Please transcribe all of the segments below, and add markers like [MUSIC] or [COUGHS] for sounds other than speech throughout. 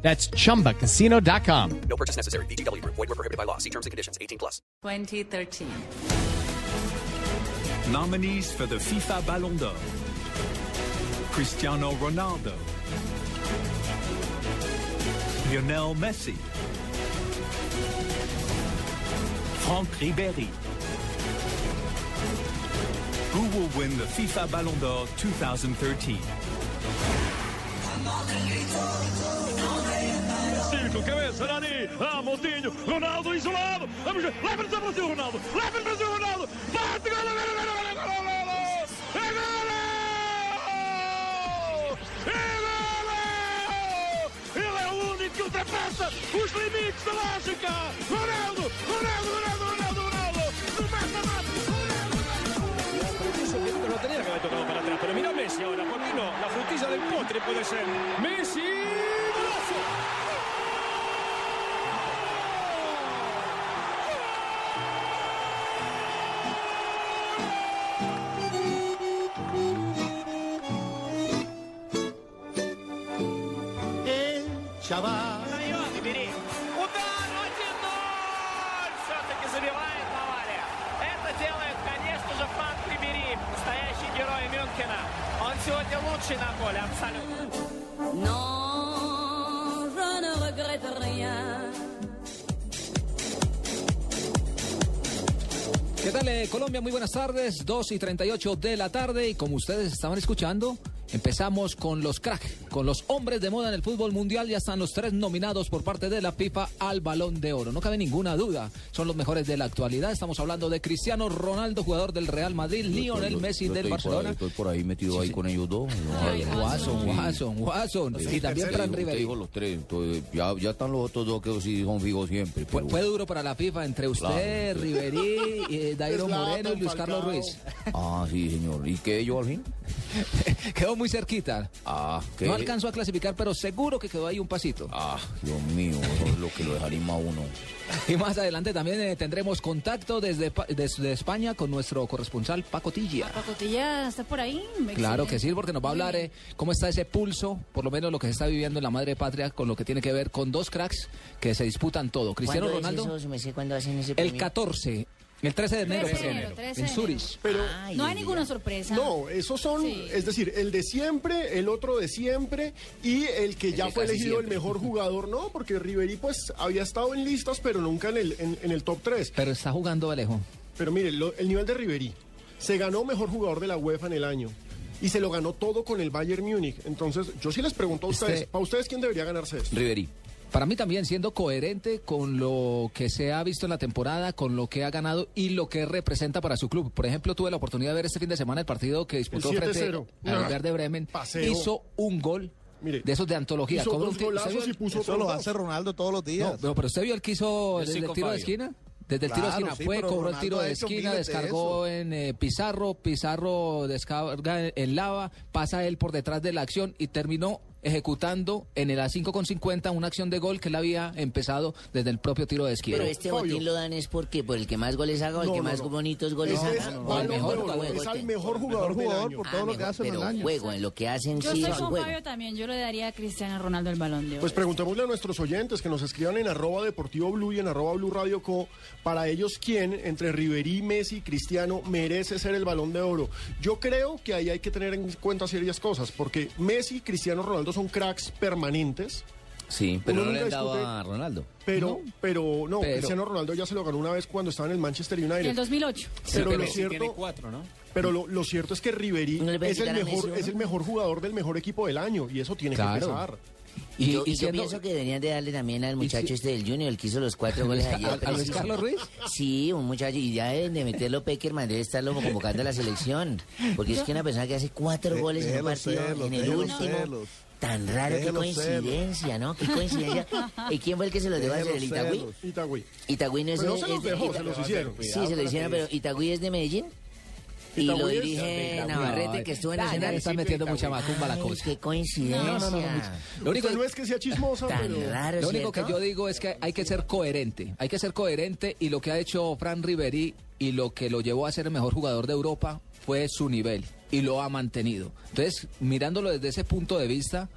That's chumbacasino.com. No purchase necessary. VGW Group. Void were prohibited by law. See terms and conditions. 18 plus. 2013. Nominees for the FIFA Ballon d'Or. Cristiano Ronaldo. Lionel Messi. Franck Ribéry. Who will win the FIFA Ballon d'Or 2013? Chico, cabeça, Nani, ah, Moutinho, Ronaldo isolado, vamos ver, leva-nos a Brasil, Ronaldo, leva-nos a Brasil, Ronaldo, bate, gol, gol, gol, gol, gol, gol, é gol! É gol! Ele é o único que ultrapassa os limites da lógica, Ronaldo, Ronaldo, Ronaldo, Ronaldo, Ronaldo, no mata-mata, Ronaldo, No tenía que haber tocado para trás, pero mira Messi agora, ¿por qué no? La frutilla del postre puede ser. ¡Messi! Ahí va, Рибéry. Удар 1-0! Все-таки забивает Бавария. Это делает, конечно же, Франк Рибери, настоящий герой Мюнхена. Он сегодня лучший на поле, абсолютно. Non, je ne regrette rien. ¿Qué tal eh, Colombia? Muy buenas tardes, 2 y 38 de la tarde y como ustedes estaban escuchando, empezamos con los crack, con los hombres de moda en el fútbol mundial, ya están los tres nominados por parte de la FIFA al balón de oro, no cabe ninguna duda, son los mejores de la actualidad, estamos hablando de Cristiano Ronaldo, jugador del Real Madrid, Lionel Messi Yo del Barcelona. Por ahí, estoy por ahí metido ahí con ellos dos. Ay, Watson, Watson, Watson, y también Fran dijo los tres, entonces, ya, ya están los otros dos que sí son fijos siempre. Fue, pero- fue duro para la FIFA entre usted, Claro. Riverí, [LAUGHS] eh, Dairo Moreno y Luis Carlos Ruiz. Ah, sí, señor. ¿Y qué yo al fin? [LAUGHS] Quedó muy cerquita. Ah, ¿qué? No alcanzó a clasificar, pero seguro que quedó ahí un pasito. Ah, Dios mío, eso es lo que lo dejaría más a uno. [LAUGHS] Y más adelante también eh, tendremos contacto desde, desde España con nuestro corresponsal Paco Tilla. Pacotilla está por ahí. Claro que sí, porque nos va a hablar eh, cómo está ese pulso, por lo menos lo que se está viviendo en la madre patria, con lo que tiene que ver con dos cracks que se disputan todo. Cristiano ¿Cuándo es Ronaldo, eso? ¿Me sé cuándo hacen ese el premio? 14, el 13 de enero, 13 de perdón, enero, 13 en Zurich. Pero Ay, No hay ninguna sorpresa. no, esos son, Sí. es decir, el de siempre, el otro de siempre y el que ya fue elegido siempre. el mejor [LAUGHS] jugador, no, porque Ribery pues había estado en listas, pero nunca en el, en, en el top 3. Pero está jugando Alejo. Pero mire, lo- el nivel de Ribery, se ganó mejor jugador de la UEFA en el año. Y se lo ganó todo con el Bayern Múnich. Entonces, yo sí les pregunto a Este- ustedes, ¿para ustedes quién debería ganarse esto? Riveri. Para mí también siendo coherente con lo que se ha visto en la temporada, con lo que ha ganado y lo que representa para su club. Por ejemplo, tuve la oportunidad de ver este fin de semana el partido que disputó El frente 7-0. al Verde Bremen. paseo. Hizo un gol Mire, de esos de antología. Hizo dos tiro- ¿usted golazos y el- puso Eso lo hace Ronaldo todos los días. No, pero, pero usted vio el que hizo desde el tiro de esquina. Desde el tiro de Claro, esquina sí, fue, cobró el Ronaldo tiro ha de esquina, miles de descargó en eh, Pizarro, Pizarro descarga en, en lava, pasa él por detrás de la acción y terminó ejecutando en el A5 con 50 una acción de gol que él había empezado desde el propio tiro de esquina. Pero este Fabio. botín lo dan es porque por el que más goles haga o el No, que no, más no. bonitos goles es haga. balón el mejor jugador, es al mejor jugador, por todo lo que mejor, hace en el año. juego, en lo que hacen Yo sí es juego. Fabio también. Yo le daría a Cristiano Ronaldo el balón de oro. Pues preguntémosle a nuestros oyentes que nos escriban en arroba deportivo blue y en arroba blue radio co para ellos quién entre Riverí, Messi, Cristiano merece ser el balón de oro. Yo creo que ahí hay que tener en cuenta serias cosas porque Messi, Cristiano Ronaldo son cracks permanentes. Sí, pero Uno no le han dado a Ronaldo. Pero, pero no, Pero- Cristiano Ronaldo ya se lo ganó una vez cuando estaba en el Manchester En el United. 2008. Pero lo tiene cierto, cuatro, ¿no? pero lo, lo cierto es que Riverí ¿No es el Messi mejor, es el mejor jugador del mejor equipo del año y eso tiene Claro. que pesar. Y, yo, y yo pienso que deberían de darle también al muchacho si- este del Junior, el que hizo los cuatro goles [LAUGHS] ¿A- ayer. a Luis. Carlos Ruiz? Sí, un muchacho, y ya deben de meterlo Peckerman, debe estarlo convocando a la selección. Porque es que una persona que hace cuatro goles en un partido, celos, en el último, celos. Tan raro, qué coincidencia, ¿no? Qué [LAUGHS] coincidencia. ¿Y quién fue el que se los dejó hacer? ¿El Itagüí? Itagüí. Itagüí no es Pero no se los dejó, Ita- se los hicieron. Sí, se lo hicieron, pero Itagüí es de Medellín. Y lo Itagüí dirige Navarrete, que estuvo en Ah, ya Nacional. le están metiendo mucha macumba la cosa. Qué coincidencia. No, no, no, no, Lo único, Usted no es que sea chismosa, Tan pero... raro, lo único que yo digo es que hay que ser coherente. Hay que ser coherente y lo que ha hecho Fran Riveri y lo que lo llevó a ser el mejor jugador de Europa fue su nivel y lo ha mantenido. Entonces, mirándolo desde ese punto de vista,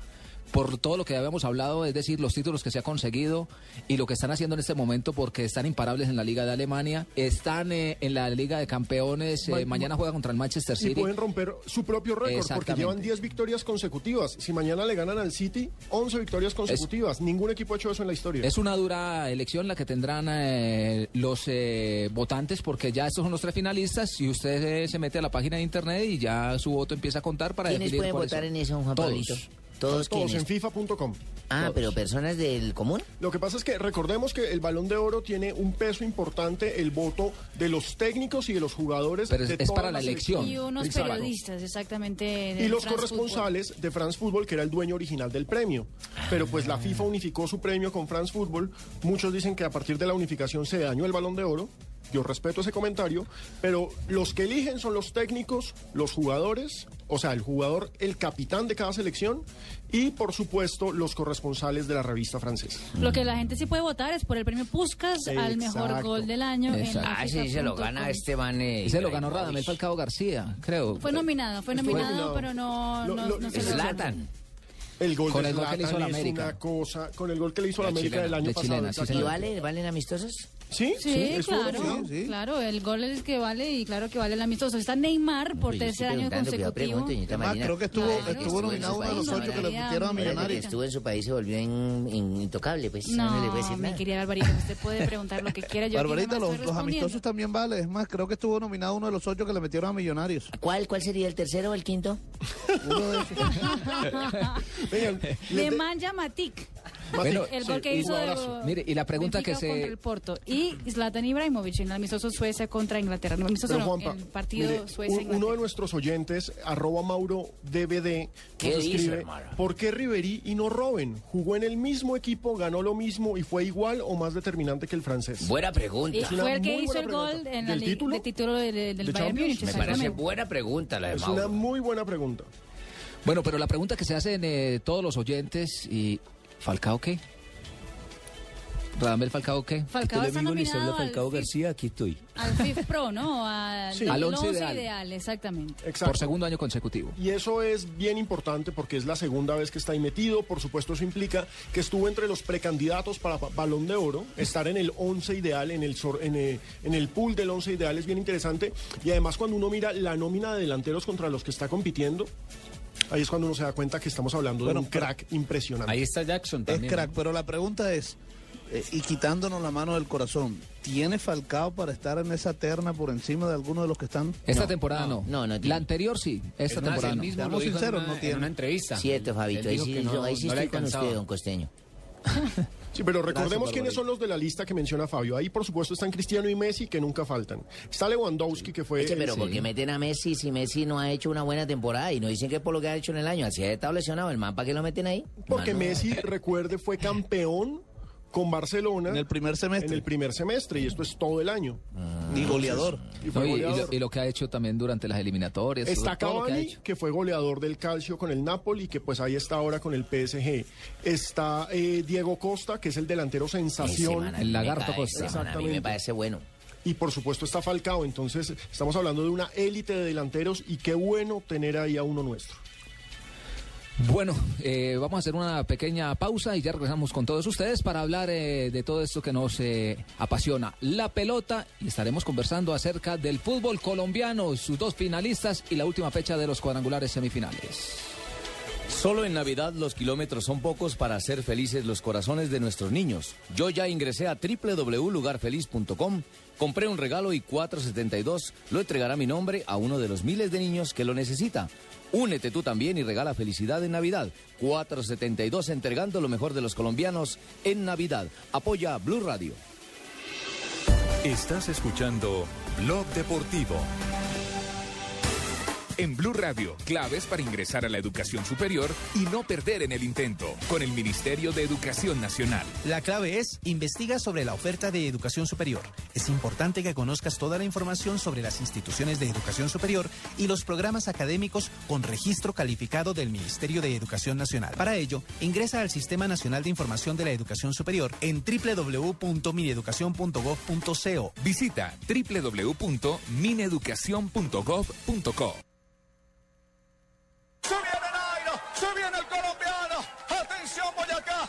por todo lo que habíamos hablado, es decir, los títulos que se ha conseguido y lo que están haciendo en este momento porque están imparables en la Liga de Alemania, están eh, en la Liga de Campeones, eh, Ma- mañana juega contra el Manchester Y City. pueden romper su propio récord porque llevan 10 victorias consecutivas. Si mañana le ganan al City, 11 victorias consecutivas. Ningún equipo ha hecho eso en la historia. Es una dura elección la que tendrán eh, los eh, votantes porque ya estos son los tres finalistas y usted eh, se mete a la página de internet y ya su voto empieza a contar para ¿Quiénes definir pueden votar son. en eso, Juan Todos. Pablito? Todos, Todos en FIFA.com. Ah, pero personas del común. Lo que pasa es que recordemos que el Balón de Oro tiene un peso importante el voto de los técnicos y de los jugadores. Pero es- de es todas para la elección. Y unos Exacto. periodistas, exactamente. Y los France corresponsales de France Football, que era el dueño original del premio. Pero pues la FIFA unificó su premio con France Football. Muchos dicen que a partir de la unificación se dañó el balón de oro. Yo respeto ese comentario, pero los que eligen son los técnicos, los jugadores, o sea, el jugador, el capitán de cada selección y, por supuesto, los corresponsales de la revista francesa. Lo que la gente sí puede votar es por el premio Puskas al mejor gol del año. en Exacto. la Ah, sí, se lo gana Esteban. Eh, Ese lo ganó. Radamel Falcao García, creo. Fue nominado, fue nominado, nominado. pero no, Lo- no, lo- no se lo Zlatan. El gol Con de el gol que le hizo a la América. una cosa, con el gol que le hizo a la La América chilena, del año de pasado. chilena, sí, ¿Y exactamente. vale, valen amistosos? Sí, Sí, estuvo claro, nominado. claro, el gol es el que vale y claro que vale el amistoso. Está Neymar por tercer año consecutivo. pregunto, Marina. creo que estuvo, Claro. estuvo en nominado su uno de los país, ocho que le no, metieron a no, Millonarios. estuvo en su país y se volvió in- in- intocable, pues. No, le voy a decir No, mi nada. querida Barbarita, usted puede preguntar lo que quiera. Yo Barbarita, los, los amistosos también vale. Es más, creo que estuvo nominado uno de los ocho que le metieron a Millonarios. ¿Cuál, ¿Cuál sería el tercero o el quinto? Uno de esos. De- Nemanja Matic. Bueno, el gol sí, que hizo de. Mire, y la pregunta Benfica que se- contra el Porto y Zlatan Ibrahimovic en el amistoso Suecia contra Inglaterra. No, amistoso Pero no, Juanpa, el partido mire, Suecia un- uno de nuestros oyentes, arroba Mauro DVD, ¿Qué nos dice, escribe, hermano? ¿por qué Riverí y no Robben? Jugó en el mismo equipo, ganó lo mismo y fue igual o más determinante que el francés. Buena pregunta. Y Es una fue el que hizo el gol en la ¿Del título? de título de- de- del ¿De Bayern Champions? Múnich. Me parece buena pregunta la de Es Mauro. una muy buena pregunta. Bueno, pero la pregunta que se hacen eh, todos los oyentes y ¿Falcao qué? ¿Radamel Falcao qué? Falcao está nominado al, FIF- García, aquí estoy. al FIF Pro, ¿no? Al, Sí. Al el once once ideal. ideal, exactamente. Exacto. Por segundo año consecutivo. Y eso es bien importante porque es la segunda vez que está ahí metido. Por supuesto, eso implica que estuvo entre los precandidatos para pa- Balón de Oro. Estar en el 11 ideal, en el, en, eh, en el pool del 11 ideal es bien interesante. Y además, cuando uno mira la nómina de delanteros contra los que está compitiendo, ahí es cuando uno se da cuenta que estamos hablando Bueno, de un crack impresionante. Ahí está Jackson Es también. crack, pero la pregunta es, eh, y quitándonos la mano del corazón, ¿tiene Falcao para estar en esa terna por encima de alguno de los que están? Esta temporada no. no, no tiene. la anterior sí. Esta Es más, temporada no. mismo Seamos sinceros, en una, no tiene. en una entrevista. Cierto, Fabito. Ahí sí, que no- ahí sí no estoy con usted, don Costeño. [LAUGHS] Sí, pero recordemos Gracias, quiénes son los de la lista que menciona Fabio. Ahí, por supuesto, están Cristiano y Messi, que nunca faltan. Está Lewandowski, que fue... Eche, pero el- ¿por qué meten a Messi si Messi no ha hecho una buena temporada? Y no dicen que por lo que ha hecho en el año. Así ha estado lesionado el man, ¿para qué lo meten ahí? Porque Messi, recuerde, fue campeón con Barcelona En el primer semestre. en el primer semestre y esto es todo el año. Y goleador. Y fue No, y, y goleador. lo, y lo que ha hecho también durante las eliminatorias. Está que Cavani, que fue goleador del Calcio con el Napoli, que pues ahí está ahora con el PSG. Está eh, Diego Costa, que es el delantero sensación. man a mí El me lagarto Costa. man A mí me Exactamente. parece bueno. Y por supuesto está Falcao. Entonces estamos hablando de una élite de delanteros y qué bueno tener ahí a uno nuestro. Bueno, eh, vamos a hacer una pequeña pausa y ya regresamos con todos ustedes para hablar eh, de todo esto que nos eh, apasiona, la pelota, y estaremos conversando acerca del fútbol colombiano, sus dos finalistas y la última fecha de los cuadrangulares semifinales. Solo en Navidad los kilómetros son pocos para hacer felices los corazones de nuestros niños. Yo ya ingresé a www.lugarfeliz.com, compré un regalo y 472 lo entregará mi nombre a uno de los miles de niños que lo necesita. Únete tú también y regala felicidad en Navidad. 472 entregando lo mejor de los colombianos en Navidad. Apoya Blue Radio. Estás escuchando Blog Deportivo. En Blue Radio, claves para ingresar a la educación superior y no perder en el intento. Con el Ministerio de Educación Nacional. La clave es, investiga sobre la oferta de educación superior. Es importante que conozcas toda la información sobre las instituciones de educación superior y los programas académicos con registro calificado del Ministerio de Educación Nacional. Para ello, ingresa al Sistema Nacional de Información de la Educación Superior en www.mineducacion.gov.co. Visita www.mineducacion.gov.co. Se viene Nairo, se viene el colombiano.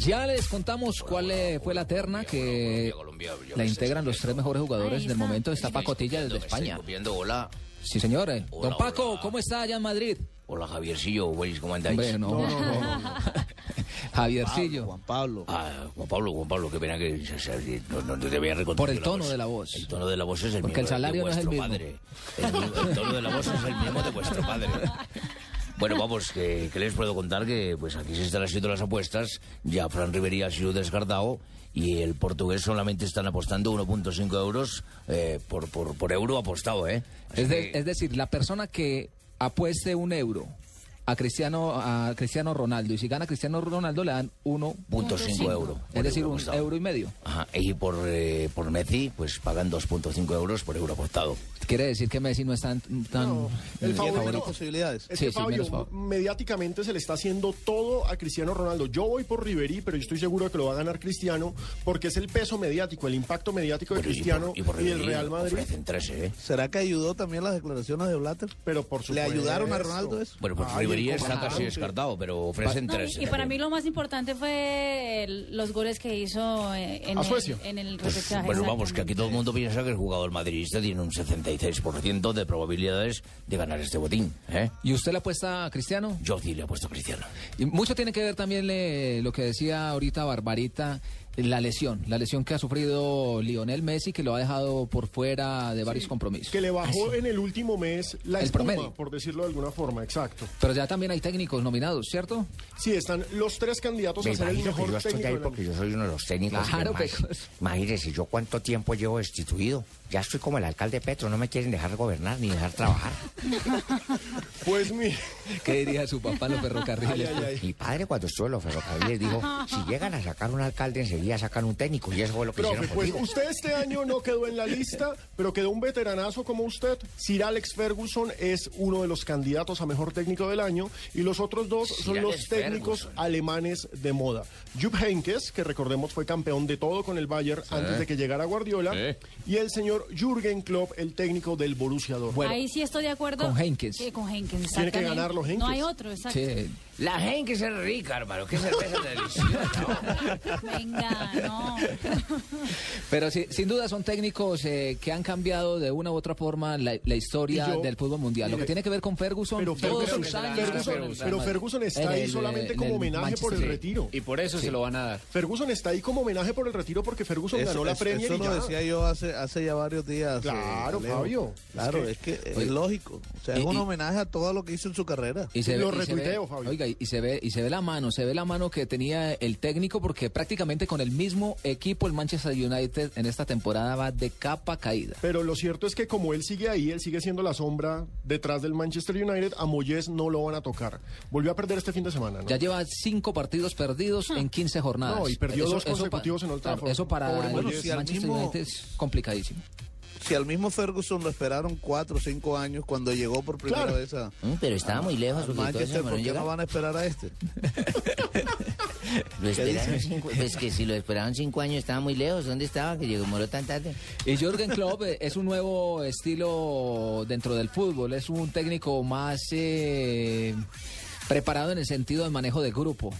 Ya les contamos cuál eh, fue la terna que la integran los tres mejores jugadores del momento. Está Pacotilla desde España. hola. Sí, señor. eh. Hola, Don Paco, hola. ¿cómo está allá en Madrid? Hola, Javiercillo, ¿cómo andáis? Hombre, no. [LAUGHS] Javiercillo. Juan Pablo. Ah, Juan Pablo, Juan Pablo, qué pena que no, no te voy a reconocer. Por el tono de la voz. El tono de la voz es el Porque el mismo de salario no es el vuestro mismo. padre. El, el tono de la voz es el mismo de vuestro padre. [LAUGHS] Bueno, vamos, que, que les puedo contar que pues aquí se están haciendo las apuestas. Ya Fran Ribery ha sido descartado y el portugués solamente están apostando 1.5 euros eh, por, por, por euro apostado, ¿eh? Es, de- que- es decir, la persona que apueste un euro a Cristiano a Cristiano Ronaldo y si gana Cristiano Ronaldo le dan 1.5 euros. Es decir, un apostado. euro y medio. Ajá, y por, eh, por Messi, pues pagan 2.5 euros por euro apostado. Quiere decir que Messi no es tan, tan El eh, favorito. posibilidades. Es Sí, que sí, Fabio, menos mediáticamente se le está haciendo todo a Cristiano Ronaldo. Yo voy por Riverí, pero yo estoy seguro de que lo va a ganar Cristiano porque es el peso mediático, el impacto mediático de Cristiano y, del Real Madrid. ¿eh? ¿Será que ayudó también las declaraciones de Blatter? Pero por ¿Le supuesto. ayudaron a Ronaldo eso? Bueno, pues Ribery el está casi descartado, pero ofrecen No, tres. y, y para mí lo más importante fue el- los goles que hizo eh, en, A el, en el Pues, bueno, vamos, que aquí todo el mundo piensa que el jugador madridista tiene un 76% de probabilidades de ganar este botín. ¿eh? ¿Y usted le apuesta a Cristiano? Yo sí le he puesto a Cristiano. Y mucho tiene que ver también le- lo que decía ahorita Barbarita, la lesión, la lesión que ha sufrido Lionel Messi, que lo ha dejado por fuera de varios compromisos. Que le bajó en el último mes la El espuma, promedio. por decirlo de alguna forma, exacto. Pero ya también hay técnicos nominados, ¿cierto? Sí, están los tres candidatos Me a ser el que mejor yo estoy técnico ahí porque yo soy uno de los técnicos. que Claro. Imagínese, yo cuánto tiempo llevo destituido. Ya estoy como el alcalde Petro, no me quieren dejar gobernar ni dejar trabajar. [LAUGHS] Pues mi... ¿Qué diría su papá en los ferrocarriles? Mi padre cuando estuvo en los ferrocarriles dijo, si llegan a sacar un alcalde enseguida sacan un técnico y eso fue lo que Profe, hicieron pues conmigo. usted este año no quedó en la lista, pero quedó un veteranazo como usted. Sir Alex Ferguson es uno de los candidatos a mejor técnico del año y los otros dos son Sir los Alex técnicos alemanes de moda. Jupp Heynckes, que recordemos fue campeón de todo con el Bayern antes de que llegara Guardiola, y el señor Jürgen Klopp, el técnico del Borussia Dortmund. Ahí sí estoy de acuerdo. Con Heynckes. Sí, con Tiene que exactamente. ganarlo Heynckes. No hay otro, exacto. La gente es rica, hermano. Qué cerveza deliciosa. Venga, no. [LAUGHS] Pero sí, sin duda son técnicos eh, que han cambiado de una u otra forma la, la historia yo- del fútbol mundial. Lo que tiene que ver con Ferguson, pero todos Ferguson- sus años Ferguson- pero. Ferguson está ahí el, solamente eh, como homenaje por el retiro. Y por eso Sí. se lo van a dar. Ferguson está ahí como homenaje por el retiro porque Ferguson ganó la eso, Premier eso y lo ya. decía yo hace, hace ya varios días. Claro, eh. Fabio. Claro, Es es que, es, lógico. O sea, es un y- homenaje a todo lo que hizo en su carrera. Y se, ve, Lo y se ve- retuiteo, Fabio. oiga, y se ve y se ve la mano, se ve la mano que tenía el técnico porque prácticamente con el mismo equipo el Manchester United en esta temporada va de capa caída. Pero lo cierto es que como él sigue ahí, él sigue siendo la sombra detrás del Manchester United, a Moyes no lo van a tocar. Volvió a perder este fin de semana, ¿no? Ya lleva cinco partidos perdidos en 15 jornadas. No, y perdió dos pa- consecutivos en Old Trafford. Eso para Pobre el Moyes. si al Manchester mismo- United es complicadísimo. Si al mismo Ferguson lo esperaron cuatro o cinco años cuando llegó por primera Claro. vez a Mm, pero estaba muy lejos. porque Manchester, ¿por qué no van a esperar a este? [LAUGHS] Lo esperaron cinco, pues que si lo esperaron cinco años estaba muy lejos. ¿Dónde estaba? Que llegó moró tan tarde. Y Jürgen Klopp eh, es un nuevo estilo dentro del fútbol. Es un técnico más eh, preparado en el sentido de manejo de grupo.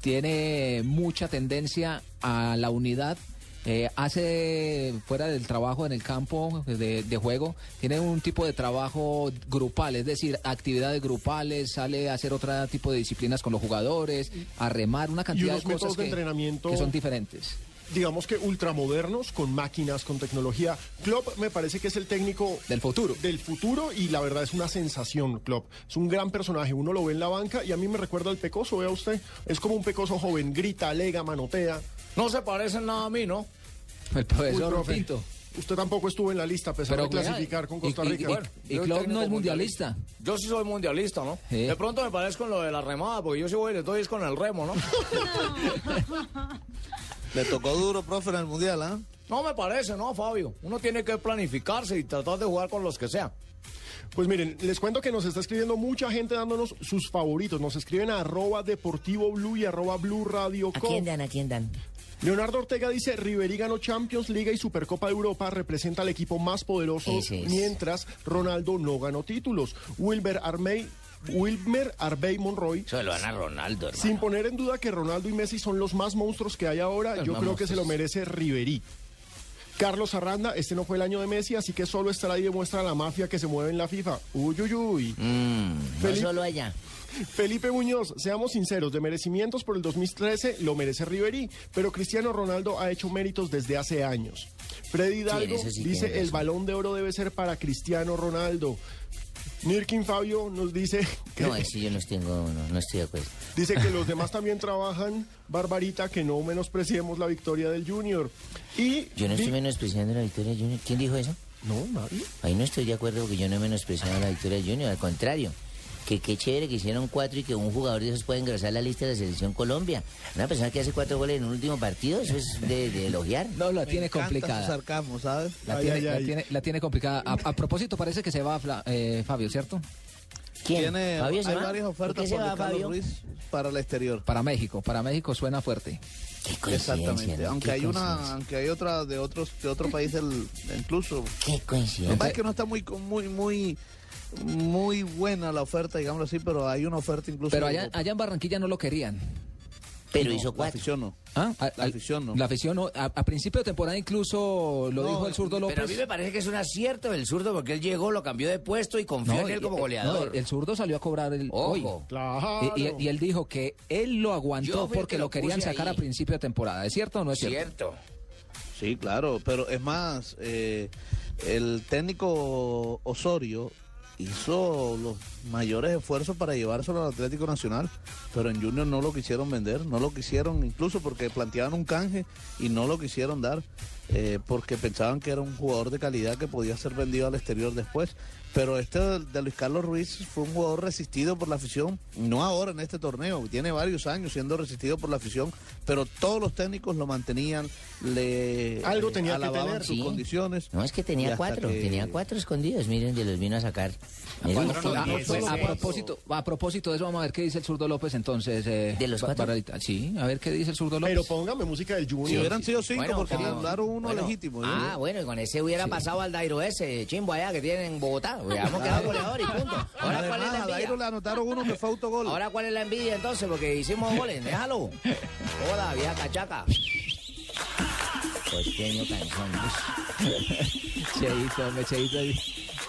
Tiene mucha tendencia a la unidad. Eh, hace fuera del trabajo en el campo de, de juego, tiene un tipo de trabajo grupal, es decir, actividades grupales, sale a hacer otro tipo de disciplinas con los jugadores, a remar, una cantidad de cosas de que- entrenamiento que son diferentes. digamos que ultramodernos, con máquinas, con tecnología. Klopp me parece que es el técnico del futuro. Del futuro y la verdad es una sensación, Klopp. Es un gran personaje, uno lo ve en la banca y a mí me recuerda al Pecoso, vea usted. Es como un Pecoso joven, grita, alega, manotea. No se parecen nada a mí, ¿no? El profesor Uy, profe, Pinto. Usted tampoco estuvo en la lista a pesar Pero, de clasificar con y- Costa y- Rica. y- y Klopp no es mundialista. Yo sí soy mundialista, ¿no? Sí. De pronto me parezco en lo de la remada, porque yo sí voy y le doy es con el remo, ¿no? [LAUGHS] Le tocó duro, profe, en el mundial, ¿ah? No me parece, ¿no, Fabio? Uno tiene que planificarse y tratar de jugar con los que sea. Pues miren, les cuento que nos está escribiendo mucha gente dándonos sus favoritos. Nos escriben a arroba deportivo blue y arroba blue radio ¿A quién dan? ¿A quién dan? Leonardo Ortega dice, Riverí ganó Champions, Liga y Supercopa de Europa, representa al equipo más poderoso, es. mientras Ronaldo no ganó títulos. Wilber Armey, Wilmer Arbey Monroy, Se lo dan a Ronaldo, hermano. sin poner en duda que Ronaldo y Messi son los más monstruos que hay ahora, Los yo creo que se lo merece Riverí. Carlos Arranda, este no fue el año de Messi, así que solo estará y demuestra la mafia que se mueve en la FIFA. Uy, uy, uy. No Felipe- solo allá. Felipe Muñoz, seamos sinceros, de merecimientos por el 2013 lo merece Riverí, pero Cristiano Ronaldo ha hecho méritos desde hace años. Freddy Hidalgo sí dice el balón de oro debe ser para Cristiano Ronaldo. Nirkin Fabio nos dice que, No, ese yo no estoy, no, no estoy de acuerdo. [LAUGHS] dice que los demás [LAUGHS] también trabajan. Barbarita, que no menospreciemos la victoria del Junior. Y Yo no estoy menospreciando la victoria de Junior. ¿Quién dijo eso? No, nadie. Ahí no estoy de acuerdo porque yo no he menospreciado la victoria de Junior. Al contrario, que qué chévere que hicieron cuatro y que un jugador de esos puede ingresar a la lista de la selección Colombia. Una persona que hace cuatro goles en un último partido, eso es de, de elogiar. No, la tiene complicada. La, Ay, tiene, ay, la ay. tiene- la tiene complicada. A, a propósito, parece que se va eh, Fabio, ¿cierto? ¿Quién? Tiene, ¿Fabio se hay va? varias ¿Por ofertas se por va, Fabio? Ruiz para el exterior. Para México. Para México suena fuerte. Qué coincidencia, Exactamente. ¿no? Aunque Qué hay una, aunque hay otra de otros, de otro país del, incluso. Qué Lo que coincidencia. pasa es que no está muy, muy, muy, muy buena la oferta, digámoslo así, pero hay una oferta incluso. Pero allá, allá en Barranquilla no lo querían. Pero No, hizo La cuatro. afición no. ¿Ah? A- La afición no. La afición no. A, a principio de temporada incluso lo No, dijo el zurdo López. Pero a mí me parece que es un acierto el zurdo porque él llegó, lo cambió de puesto y confió en él como goleador. no, el zurdo salió a cobrar el Ojo. hoy. Claro. Y, y- y él dijo que él lo aguantó porque que lo lo querían sacar ahí. a principio de temporada. ¿Es cierto o no es cierto? Cierto. Sí, claro, pero es más, eh, el técnico Osorio hizo los mayores esfuerzos para llevárselo al Atlético Nacional, pero en Junior no lo quisieron vender, no lo quisieron, incluso porque planteaban un canje y no lo quisieron dar, eh, porque pensaban que era un jugador de calidad que podía ser vendido al exterior después. Pero este de, Luis Carlos Ruiz fue un jugador resistido por la afición, no ahora en este torneo, tiene varios años siendo resistido por la afición, pero todos los técnicos lo mantenían, le Algo eh, tenía que tener. sus Sí. condiciones. No, es que tenía cuatro, que- tenía cuatro escondidos. Miren, de los vino a sacar. Miren, fue- pues, a, propósito, a propósito de eso, vamos a ver qué dice el zurdo López entonces. eh, ¿De los cuatro? Barbarita. Sí, a ver qué dice el zurdo López. Pero póngame música del Junior. Si hubieran sido cinco, Bueno, porque le mandaron uno bueno. legítimo. ¿no? Ah, bueno, y con ese hubiera pasado al Dairo ese, chimbo allá que tienen en Bogotá. Hubiéramos quedado goleador y punto. Ahora, ¿cuál es la a Dairo envidia? le anotaron uno que fue autogol. Ahora, ¿cuál es la envidia entonces? Porque hicimos goles, déjalo. Hola, vieja cachaca. Costeño canzón. [LAUGHS] Cheito, me Cheito,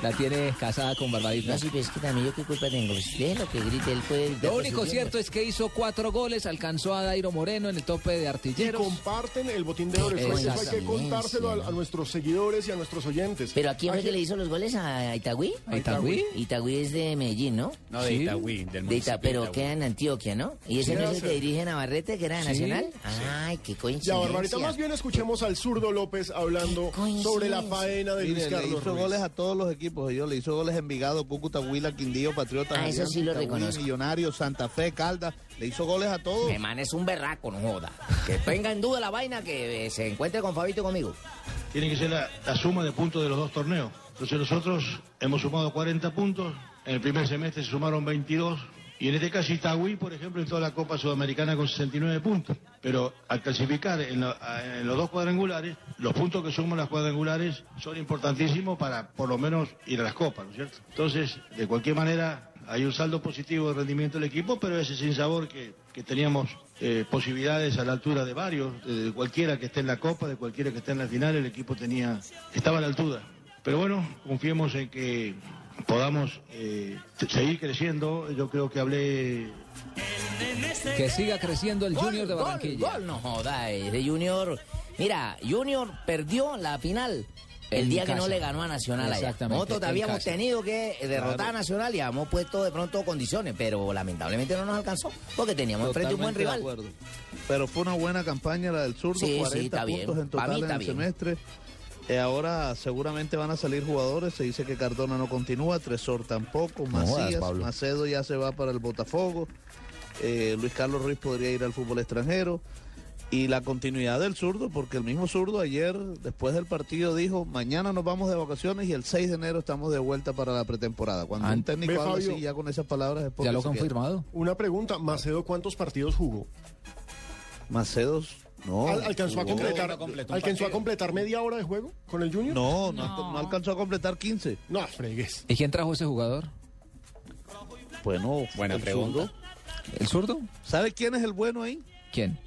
la tiene casada con Barbarita. No, sí, pero es que también yo qué culpa tengo. Pues déjelo que grite, él puede... gritar Lo único cierto es que hizo cuatro goles, alcanzó a Dairo Moreno en el tope de Y artilleros. comparten el botín de oro. Eso, hay que contárselo a, a nuestros seguidores y a nuestros oyentes. ¿Pero a quién fue que le hizo los goles? ¿A Itagüí? ¿A Itagüí? Itagüí es de Medellín, ¿no? No, de Sí. Itagüí, del De Ita- pero de queda en Antioquia, ¿no? ¿Y ese Sí, no es el que dirige Navarrete, que era Sí. Nacional? Ay, qué Ya, coincidencia. Barbarita, más bien escuchemos al zurdo López hablando sobre la faena de Luis le Carlos hizo Ruiz. goles a todos los equipos. Yo le hizo goles en Vigado, Cúcuta, Huila, Quindío, Patriotas, Ah, eso sí lo Itagüí, reconozco. Millonarios, Santa Fe, Caldas. Le hizo goles a todos. Mi man es un berraco, no joda. Que tenga en duda la vaina, que eh, se encuentre con Fabito conmigo. tiene que ser la, la suma de puntos de los dos torneos. Entonces nosotros hemos sumado 40 puntos, en el primer semestre se sumaron 22, Y en este caso Itagüí, por ejemplo, en toda la Copa Sudamericana con 69 puntos. Pero al clasificar en, los dos cuadrangulares, los puntos que suman las cuadrangulares son importantísimos para por lo menos ir a las copas, ¿no es cierto? Entonces, de cualquier manera, hay un saldo positivo de rendimiento del equipo, pero ese sin sabor que, que teníamos eh, posibilidades a la altura de varios, de cualquiera que esté en la Copa, de cualquiera que esté en la final, el equipo tenía estaba a la altura. Pero bueno, confiemos en que podamos eh, seguir creciendo. Yo creo que hablé Que siga creciendo el Junior de Gol, Barranquilla. gol, no joda, ese Junior. Mira, Junior perdió la final el En día que no le ganó a Nacional allá. Exactamente, Nosotros en habíamos casa. tenido que derrotar Claro. a Nacional y habíamos puesto de pronto condiciones, pero lamentablemente no nos alcanzó porque teníamos enfrente un buen de rival. acuerdo. Pero fue una buena campaña la del zurdo, Sí, sí, 40 está bien. puntos en Pa' mí total en está el bien. semestre. Eh, ahora seguramente van a salir jugadores. Se dice que Cardona no continúa, Tresor tampoco, jodas, Macías, Pablo. Macedo ya se va para el Botafogo. eh, Luis Carlos Ruiz podría ir al fútbol extranjero. Y la continuidad del zurdo, porque el mismo zurdo ayer, después del partido, dijo, mañana nos vamos de vacaciones y el 6 de enero estamos de vuelta para la pretemporada. Cuando un técnico habla Fabio. así, ya con esas palabras es porque ¿Ya lo confirmado? Una pregunta, Macedo, ¿cuántos partidos jugó? Macedos, no. Al- ¿Alcanzó a completar, ¿alcanzó a completar media hora de juego con el Junior? No, no, no alcanzó a completar 15. No, fregues. ¿Y quién trajo ese jugador? Bueno, Buena el pregunta. zurdo. ¿El zurdo? ¿Sabe quién es el bueno ahí? ¿Quién?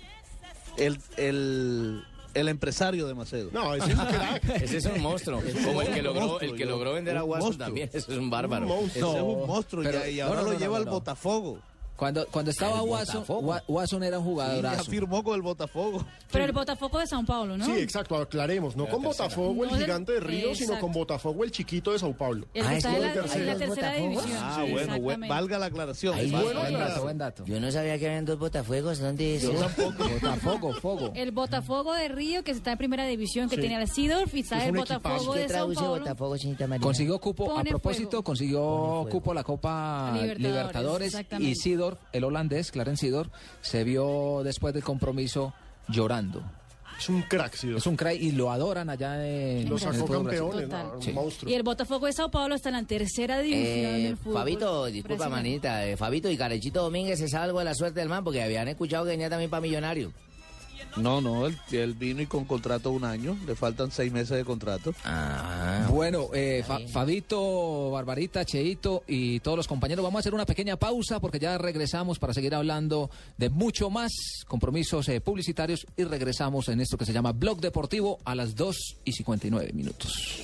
El, el, el empresario de Macedo. No, ese es un crack. [LAUGHS] Ese es un monstruo. Ese es Como el que logró, monstruo, el que logró vender a Watson también. Eso es un bárbaro. Un monstruo. Ese es un No, monstruo pero- y, no, ahora no, lo no, lleva no, al no. Botafogo. Cuando, cuando estaba Watson, Watson era un Y jugadorazo. firmó con el Botafogo. Pero el Botafogo de Sao Paulo, ¿no? Sí, exacto, aclaremos. No con Botafogo el gigante de Río, sino con Botafogo el chiquito de Sao Paulo. Ah, es la, tercera Botafogos. división. Ah, Sí, bueno, valga la aclaración. Buen dato, aclaración. buen dato. Yo no sabía que habían dos botafuegos. ¿Dónde es Yo tampoco. [LAUGHS] Botafogo, Fogo. El Botafogo de Río, que está en primera división, que Sí. tenía el Sidorf, y está Es el Botafogo equipazo. ¿Qué de Sao traduce Paulo. botafogo? Consiguió cupo, a propósito, consiguió cupo a la Copa Libertadores, Libertadores, exactamente. El holandés, Clarence Sidor, se vio después del compromiso llorando. Es un crack, sí. Es un crack y lo adoran allá en Lo sacó campeones. ¿no? un Sí. monstruo. Y el Botafogo de Sao Paulo está en la tercera división Eh, del fútbol. Fabito, disculpa, manita. eh, Fabito y Carechito Domínguez, ¿se sabe algo de la suerte del man? Porque habían escuchado que venía también para Millonario. No, no, él, él vino y con contrato un año. Le faltan seis meses de contrato. Ah, Bueno, eh, Fa- Fabito, Barbarita, Cheito y todos los compañeros, vamos a hacer una pequeña pausa porque ya regresamos para seguir hablando de mucho más compromisos eh, publicitarios y regresamos en esto que se llama Blog Deportivo a las 2 y 59 minutos.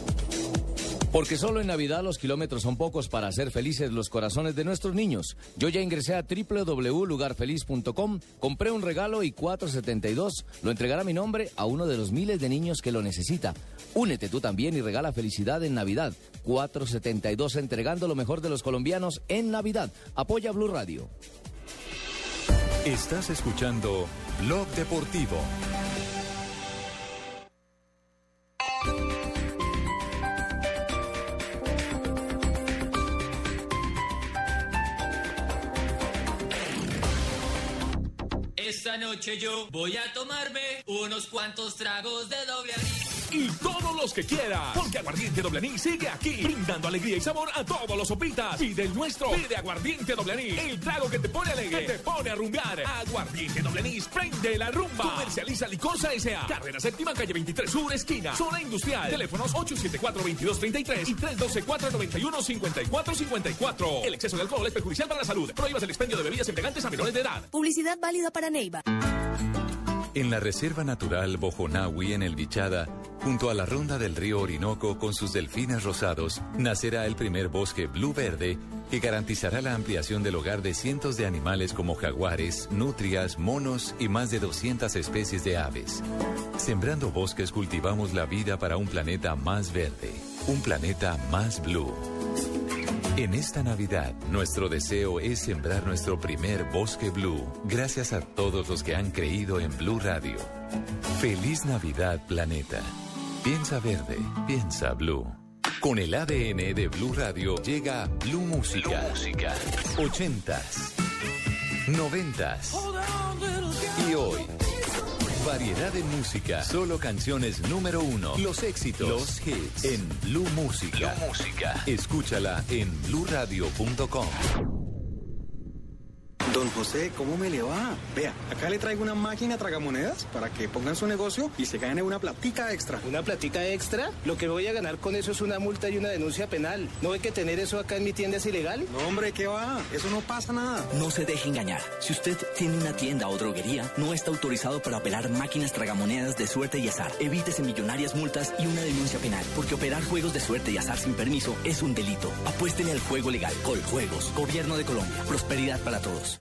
Porque solo en Navidad los kilómetros son pocos para hacer felices los corazones de nuestros niños. Yo ya ingresé a www.lugarfeliz.com, compré un regalo y 472 lo entregará mi nombre a uno de los miles de niños que lo necesita. Únete tú también y regala felicidad en Navidad. 472 entregando lo mejor de los colombianos en Navidad. Apoya Blue Radio. Estás escuchando Blog Deportivo. Esta noche yo voy a tomarme unos cuantos tragos de doble. Y todos los que quiera, porque Aguardiente Doble Anís sigue aquí, brindando alegría y sabor a todos los sopitas. Y del nuestro, pide Aguardiente Doble Anís, el trago que te pone alegre, que te pone a rumbear. Aguardiente Doble Anís, prende la rumba. Comercializa Licosa S.A. Carrera Séptima, calle 23 Sur, esquina, zona industrial. Teléfonos 874-2233 y 312-491-5454. El exceso de alcohol es perjudicial para la salud. Prohíbas el expendio de bebidas embriagantes a menores de edad. Publicidad válida para Neiva. En la Reserva Natural Bojonawi en el Bichada, junto a la ronda del río Orinoco con sus delfines rosados, nacerá el primer bosque blue verde que garantizará la ampliación del hogar de cientos de animales como jaguares, nutrias, monos y más de 200 especies de aves. Sembrando bosques cultivamos la vida para un planeta más verde, un planeta más blue. En esta Navidad, nuestro deseo es sembrar nuestro primer bosque blue, gracias a todos los que han creído en Blue Radio. Feliz Navidad, planeta. Piensa verde, piensa blue. Con el ADN de Blue Radio llega Blue Música. Música. 80s, 90s y hoy. Variedad de música, solo canciones número uno, los éxitos, los hits en Blue Música. Música. Escúchala en bluradio.com. Don José, ¿cómo me le va? Vea, acá le traigo una máquina tragamonedas para que pongan su negocio y se gane una platica extra. ¿Una platica extra? Lo que voy a ganar con eso es una multa y una denuncia penal. ¿No ve que tener eso acá en mi tienda es ilegal? No, hombre, ¿qué va? Eso no pasa nada. No se deje engañar. Si usted tiene una tienda o droguería, no está autorizado para operar máquinas tragamonedas de suerte y azar. Evítese millonarias multas y una denuncia penal, porque operar juegos de suerte y azar sin permiso es un delito. Apuéstele al juego legal. Coljuegos. Gobierno de Colombia. Prosperidad para todos.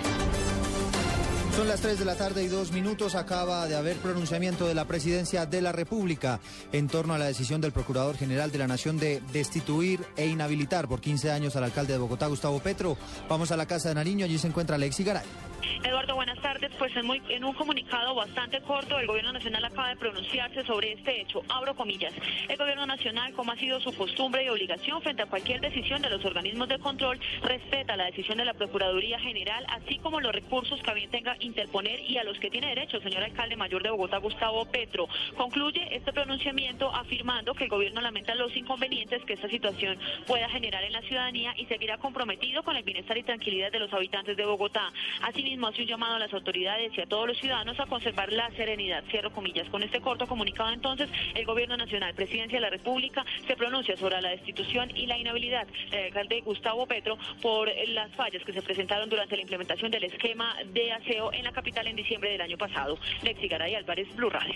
Son las 3 de la tarde y dos minutos. Acaba de haber pronunciamiento de la presidencia de la República en torno a la decisión del Procurador General de la Nación de destituir e inhabilitar por 15 años al alcalde de Bogotá, Gustavo Petro. Vamos a la Casa de Nariño, allí se encuentra Alexi Garay. Eduardo, buenas tardes. Pues en, un comunicado bastante corto, el Gobierno Nacional acaba de pronunciarse sobre este hecho. Abro comillas. El Gobierno Nacional, como ha sido su costumbre y obligación frente a cualquier decisión de los organismos de control, respeta la decisión de la Procuraduría General, así como los recursos que bien tenga interponer y a los que tiene derecho el señor alcalde mayor de Bogotá, Gustavo Petro. Concluye este pronunciamiento afirmando que el Gobierno lamenta los inconvenientes que esta situación pueda generar en la ciudadanía y seguirá comprometido con el bienestar y tranquilidad de los habitantes de Bogotá. Asimismo, hace un llamado a las autoridades y a todos los ciudadanos a conservar la serenidad. Cierro comillas. Con este corto comunicado, entonces, el Gobierno Nacional, Presidencia de la República, se pronuncia sobre la destitución y la inhabilidad del alcalde Gustavo Petro por las fallas que se presentaron durante la implementación del esquema de aseo en la capital en diciembre del año pasado. Lexi Garay Álvarez, Blue Radio.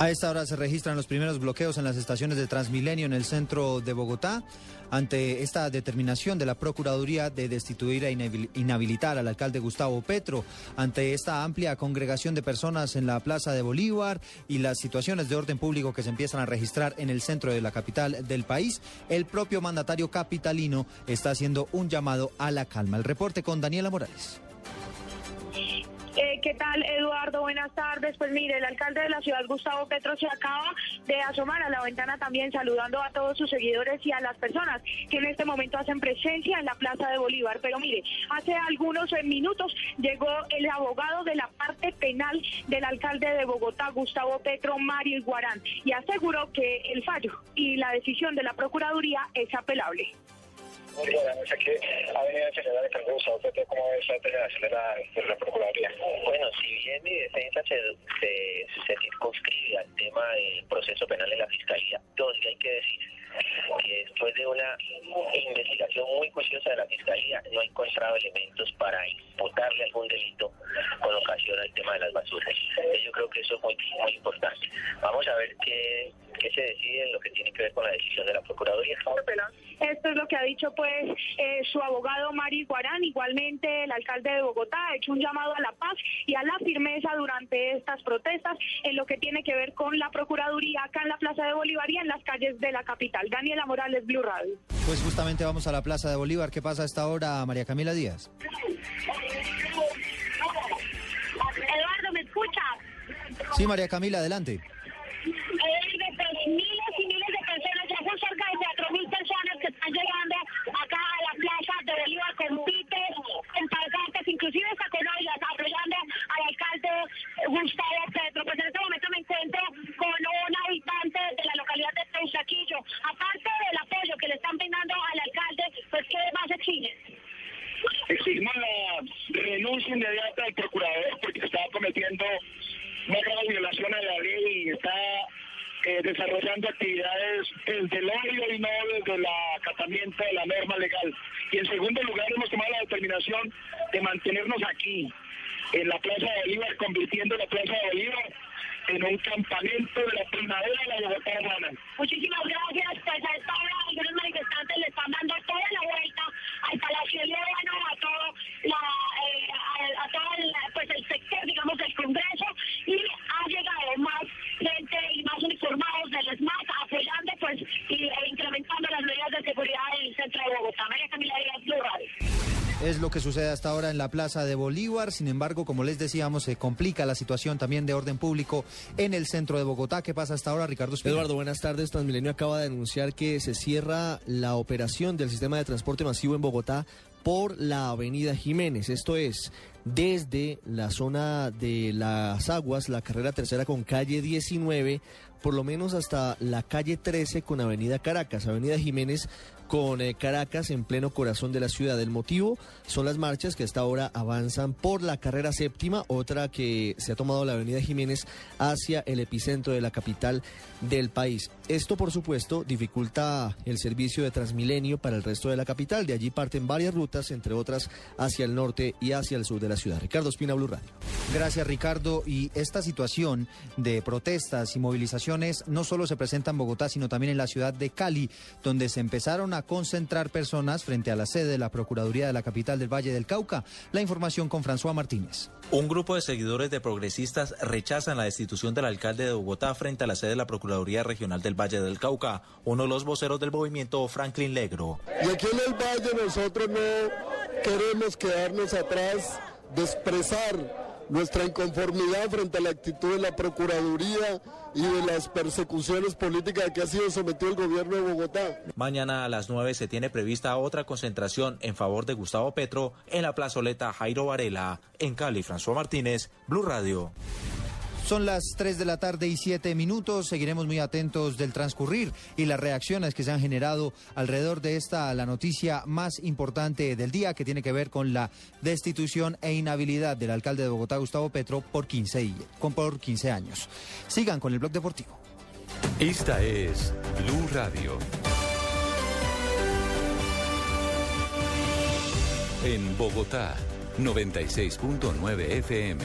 A esta hora se registran los primeros bloqueos en las estaciones de Transmilenio en el centro de Bogotá ante esta determinación de la Procuraduría de destituir e inhabilitar al alcalde Gustavo Petro, ante esta amplia congregación de personas en la Plaza de Bolívar y las situaciones de orden público que se empiezan a registrar en el centro de la capital del país, el propio mandatario capitalino está haciendo un llamado a la calma. El reporte con Daniela Morales. Eh, ¿Qué tal, Eduardo? Buenas tardes. Pues mire, el alcalde de la ciudad, Gustavo Petro, se acaba de asomar a la ventana también saludando a todos sus seguidores y a las personas que en este momento hacen presencia en la Plaza de Bolívar. Pero mire, hace algunos eh, minutos llegó el abogado de la parte penal del alcalde de Bogotá, Gustavo Petro, Mario Iguarán, y aseguró que el fallo y la decisión de la Procuraduría es apelable. Muy noches. Aquí ha venido el señor Alejandro Gustavo Petro, ¿cómo ve esta determinación de la, de la Procuraduría? Bueno, si bien mi defensa se, se, se circunscribe al tema del proceso penal en la Fiscalía, todo sí hay que decir que después de una investigación muy juiciosa de la Fiscalía no ha encontrado elementos para imputarle algún delito con ocasión al tema de las basuras. Yo creo que eso es muy, muy importante. Vamos a ver qué, qué se decide en lo que tiene que ver con la decisión de la Procuraduría. Esto es lo que ha dicho pues eh, su abogado Mari Guarán, igualmente el alcalde de Bogotá ha hecho un llamado a la paz y a la firmeza durante estas protestas en lo que tiene que ver con la Procuraduría acá en la Plaza de Bolívar y en las calles de la capital. Daniela Morales, Blue Radio. Pues justamente vamos a la Plaza de Bolívar. ¿Qué pasa a esta hora, María Camila Díaz? Eduardo, ¿me escuchas? Sí, María Camila, adelante. Llegando acá a la Plaza de Bolívar con pites, con pancartas, inclusive hasta con ollas, apoyando al alcalde Gustavo Petro. Pues en este momento me encuentro con un habitante de la localidad de Teusaquillo. Aparte del apoyo que le están brindando al alcalde, pues ¿qué más exigen? Exigimos la renuncia inmediata del procurador porque está cometiendo una grave violación a la ley y está desarrollando actividades desde el odio y no desde el acatamiento de la norma legal. Y en segundo lugar hemos tomado la determinación de mantenernos aquí, en la Plaza de Bolívar, convirtiendo la Plaza de Bolívar en un campamento de la primavera de la Bogotá urbana. Muchísimas gracias. Pues a esta hora algunos manifestantes le están dando toda la vuelta al Palacio de Es lo que sucede hasta ahora en la Plaza de Bolívar. Sin embargo, como les decíamos, se complica la situación también de orden público en el centro de Bogotá. ¿Qué pasa hasta ahora, Ricardo? Eduardo, buenas tardes. Transmilenio acaba de anunciar que se cierra la operación del sistema de transporte masivo en Bogotá por la avenida Jiménez. Esto es desde la zona de las aguas, la carrera tercera con calle 19, por lo menos hasta la calle 13 con avenida Caracas. Avenida Jiménez con eh, Caracas en pleno corazón de la ciudad. El motivo son las marchas que hasta ahora avanzan por la carrera séptima, otra que se ha tomado la avenida Jiménez hacia el epicentro de la capital del país. Esto, por supuesto, dificulta el servicio de Transmilenio para el resto de la capital. De allí parten varias rutas, entre otras hacia el norte y hacia el sur de la ciudad. Ricardo Espina, Blue Radio. Gracias, Ricardo. Y esta situación de protestas y movilizaciones no solo se presenta en Bogotá, sino también en la ciudad de Cali, donde se empezaron a concentrar personas frente a la sede de la Procuraduría de la capital del Valle del Cauca. La información con François Martínez. Un grupo de seguidores de progresistas rechazan la destitución del alcalde de Bogotá frente a la sede de la Procuraduría Regional del Valle del Cauca. Uno de los voceros del movimiento, Franklin Legro. Y aquí en el Valle nosotros no queremos quedarnos atrás de expresar nuestra inconformidad frente a la actitud de la Procuraduría y de las persecuciones políticas que ha sido sometido el gobierno de Bogotá. Mañana a las 9 se tiene prevista otra concentración en favor de Gustavo Petro en la plazoleta Jairo Varela. En Cali, François Martínez, Blue Radio. Son las 3 de la tarde y 7 minutos. Seguiremos muy atentos del transcurrir y las reacciones que se han generado alrededor de esta, la noticia más importante del día, que tiene que ver con la destitución e inhabilidad del alcalde de Bogotá, Gustavo Petro, por 15, y- con- por 15 años. Sigan con el blog deportivo. Esta es Blue Radio. En Bogotá, 96.9 FM.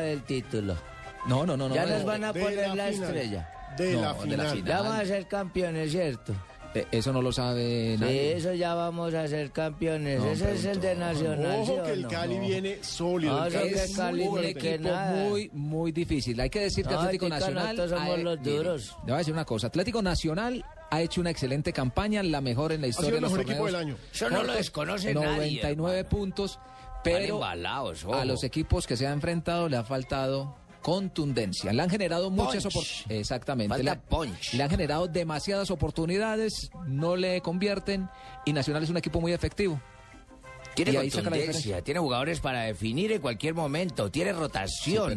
Del título. No, no, no, no. Ya no, nos no. van a poner la la, final. estrella. De No, la de la final. Ya vamos a ser campeones, ¿cierto? Eh, Eso no lo sabe Sí, nadie. eso ya vamos a ser campeones. No, Ese es el de Nacional. Ojo ¿sí o que el no? Cali viene sólido. Ah, el Cali que es Cali que equipo nada. muy, muy difícil. Hay que decir que No, Atlético Nacional. nosotros somos ha- los duros. Le voy a decir una cosa. Atlético Nacional ha hecho una excelente campaña, la mejor en la historia sido el de los mejor equipo torneos. del año. Eso no lo desconoce nadie, 99 puntos, pero a los equipos que se han enfrentado le ha faltado contundencia. Le han generado muchas oportunidades. Exactamente. Le, ha- le han generado demasiadas oportunidades, no le convierten y Nacional es un equipo muy efectivo. Tiene Y contundencia, tiene jugadores para definir en cualquier momento, tiene rotación,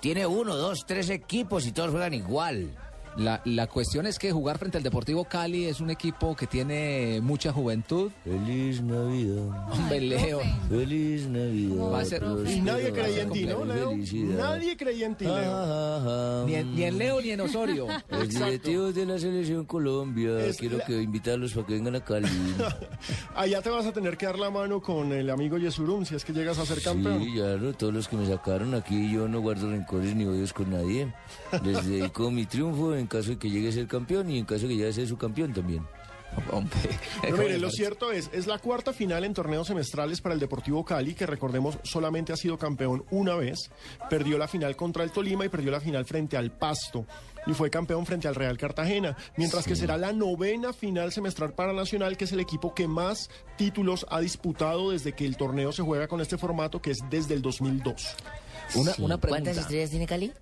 tiene uno, dos, tres equipos y todos juegan igual. La, la cuestión es que jugar frente al Deportivo Cali es un equipo que tiene mucha juventud. Feliz Navidad. Hombre, Leo. Feliz Navidad. Va a ser- Y nadie creía en ti, ¿no, Leo? Felicidad. Nadie creía en ti, Leo. Ni en, ni en Leo ni en Osorio. [LAUGHS] Los directivos de la selección Colombia, Es quiero la- que invitarlos para que vengan a Cali. [LAUGHS] Allá te vas a tener que dar la mano con el amigo Yesurum si es que llegas a ser campeón. Sí, claro, todos los que me sacaron aquí, yo no guardo rencores ni odios con nadie. Les [LAUGHS] dedico mi triunfo en caso de que llegue a ser campeón y en caso de que llegue a ser su campeón también. [LAUGHS] Pero mire, lo cierto es, es la cuarta final en torneos semestrales para el Deportivo Cali, que recordemos solamente ha sido campeón una vez. Perdió la final contra el Tolima y perdió la final frente al Pasto. Y fue campeón frente al Real Cartagena. Mientras que será la novena final semestral para Nacional, que es el equipo que más títulos ha disputado desde que el torneo se juega con este formato, que es desde el 2002. Una, Sí. una pregunta. ¿Cuántas estrellas tiene Cali?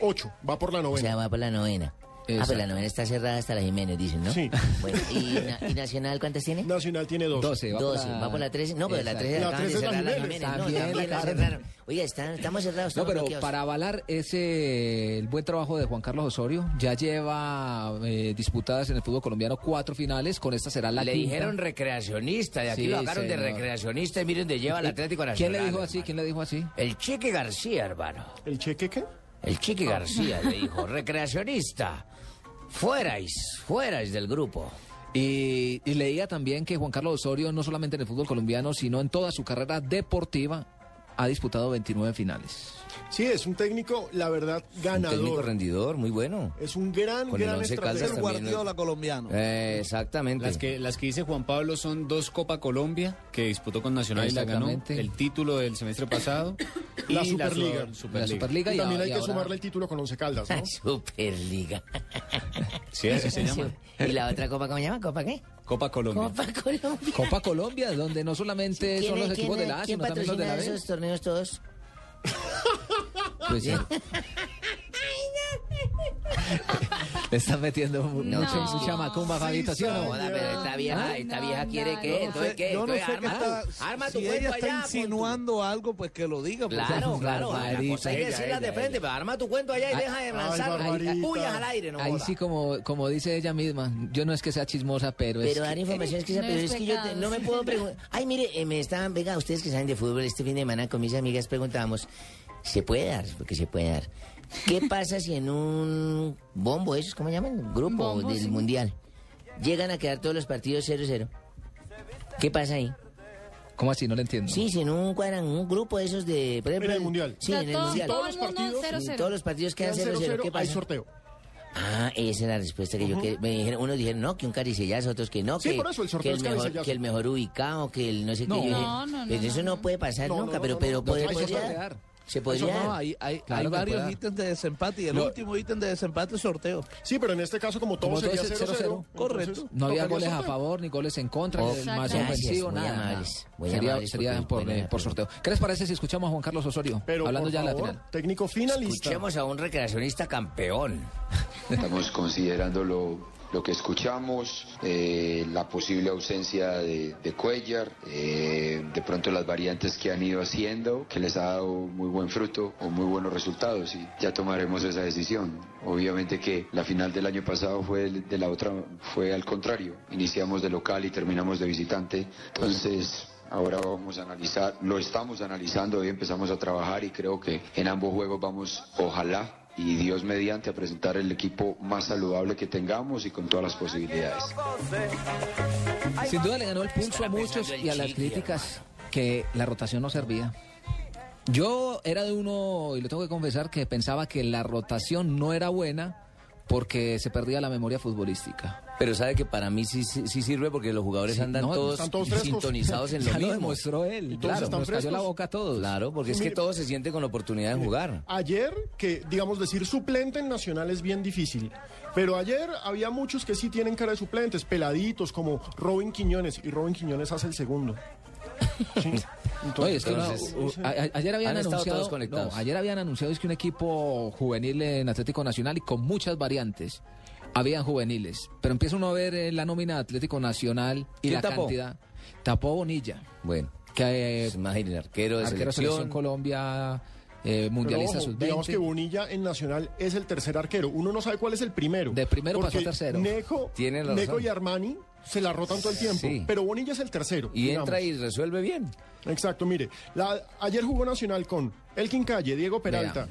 Ocho, va por la O novena. sea, va por la novena. Ah, Exacto. pues la novena está cerrada hasta la Jiménez, dicen, ¿no? Sí. Bueno, ¿y, Na- y Nacional cuántas tiene? Nacional tiene dos. 12, va por 12, la- va por la 13. No, pero la Exacto. 13 La acaban de 13 es la cerrar la Jiménez. Jiménez. No, También la la Jiménez. cerraron. Oiga, están- estamos cerrados. No, pero bloqueados. para avalar ese el buen trabajo de Juan Carlos Osorio, ya lleva eh, disputadas en el fútbol colombiano cuatro finales, con esta será la Le quinta. dijeron recreacionista, de aquí Sí, lo sacaron de recreacionista y miren de lleva al Atlético Nacional. ¿Quién le dijo hermano. así? ¿Quién le dijo así? El Cheque García, hermano. ¿El cheque qué? El Cheque Ah. García le dijo, [LAUGHS] recreacionista, fuerais, fuerais del grupo. Y, y leía también que Juan Carlos Osorio, no solamente en el fútbol colombiano, sino en toda su carrera deportiva, ha disputado 29 finales. Sí, es un técnico, la verdad, Un técnico ganador. rendidor, muy bueno. Es un gran, Con el gran estratega. también, ¿no? colombiano. Eh, exactamente. Las que, las que dice Juan Pablo son dos Copa Colombia que disputó con Nacional y la ganó. El título del semestre pasado. [COUGHS] y La Superliga. Su- Superliga. La Superliga Y y, también hay y que ahora- sumarle el título con Once Caldas, ¿no? [LAUGHS] Superliga. [LAUGHS] Sí, así se llama. ¿Y la otra copa cómo se llama? ¿Copa qué? Copa Colombia. Copa Colombia. Copa Colombia, donde no solamente son los es- equipos de es- la A, ¿Quién sino también los de la B. esos torneos todos? Pues. [LAUGHS] [LAUGHS] Le están metiendo mucho, mucha macumba, Fabito, ¿sí o no? Joda, pero esta vieja, esta vieja quiere que, entonces qué, yo no sé arma, qué está- arma tu si ella está allá. tu- insinuando algo, pues que lo diga. pues. Claro, claro, la Barbarita. cosa es Ella, decirlas de ella, frente, pero arma tu cuento allá y Ay, deja de lanzar puyas al aire, no Ahí joda. sí, como, como dice ella misma, yo no es que sea chismosa, pero, es Pero dar que- información es que, sea- No pero es que yo no me puedo preguntar. Ay, mire, eh, me estaban, venga, ustedes que saben de fútbol, este fin de semana con mis amigas preguntábamos, ¿se puede dar? Porque se puede dar. ¿Qué pasa si en un bombo, esos, ¿cómo llaman? Grupo Bombo, del sí. mundial, llegan a quedar todos los partidos 0-0? ¿Qué pasa ahí? ¿Cómo así? No le entiendo. Sí, si en un cuadran, un grupo de esos de... Por ejemplo, En el Mundial. Sí, en el todo- mundial. todo Todos los partidos- 0-0. Y todos los partidos quedan Quedan 0-0. 0-0, ¿Qué hay pasa? sorteo. Ah, esa es la respuesta que yo quería. Me dijeron, unos dijeron no, que un caricellazo, otros que no, Sí, que, por eso el sorteo que, es el mejor, que el mejor ubicado, que el no sé qué. No. Yo dije, No, no, no, pues eso no, no, puede pasar No, nunca, no, pero, no, pero no, puede, podría. Se Eso podría no, hay, hay, Claro hay varios pueda. ítems de desempate y el último ítem de desempate es sorteo. Sí, pero en este caso, como todo Como todo sería es 0-0, 0-0, correcto. entonces No había goles a favor ni goles en contra, Oh, más ofensivo, nada. sería sería por, eh, por sorteo. ¿Qué les parece si escuchamos a Juan Carlos Osorio? Pero, hablando ya de la favor, final. técnico finalista. Escuchemos a un recreacionista campeón. Estamos considerando lo, que escuchamos, eh, la posible ausencia de, de Cuellar, eh, de pronto las variantes que han ido haciendo, que les ha dado muy buen fruto o muy buenos resultados y ya tomaremos esa decisión. Obviamente que la final del año pasado fue de la otra, fue al contrario. Iniciamos de local y terminamos de visitante. Entonces, Ahora vamos a analizar, lo estamos analizando, hoy empezamos a trabajar y creo que en ambos juegos vamos, ojalá, y Dios mediante, a presentar el equipo más saludable que tengamos y con todas las posibilidades. Sin duda le ganó el pulso a muchos y a las críticas que la rotación no servía. Yo era de uno, y lo tengo que confesar, que pensaba que la rotación no era buena porque se perdía la memoria futbolística. Pero sabe que para mí sí, sí, sí sirve porque los jugadores Sí, andan no, todos, sintonizados en [LAUGHS] lo Ya lo mismo. demostró él, Y todos claro, están nos cayó la boca a todos. Claro, porque es que todos se sienten con la oportunidad de jugar. Ayer, que digamos decir suplente en Nacional es bien difícil, pero ayer había muchos que sí tienen cara de suplentes, peladitos como Robin Quiñones, y Robin Quiñones hace el segundo. [LAUGHS] Oye, es que no, Entonces, u- a- a- ayer habían anunciado, todos conectados. no, ayer habían anunciado es que un equipo juvenil en Atlético Nacional y con muchas variantes. Habían juveniles, pero empieza uno a ver eh, la nómina de Atlético Nacional y ¿Quién la tapó? cantidad. Tapó Bonilla, Bueno, que eh, imaginen, arquero de arquero selección. selección Colombia, eh, mundialista ojo, sub-20. digamos que Bonilla en Nacional es el tercer arquero. Uno no sabe cuál es el primero. De primero pasó a tercero. Neco, Tiene Neco y Armani se la rotan todo el tiempo, Sí. pero Bonilla es el tercero. Y digamos. entra y resuelve bien. Exacto, mire, la- ayer jugó Nacional con Elkin Calle, Diego Peralta,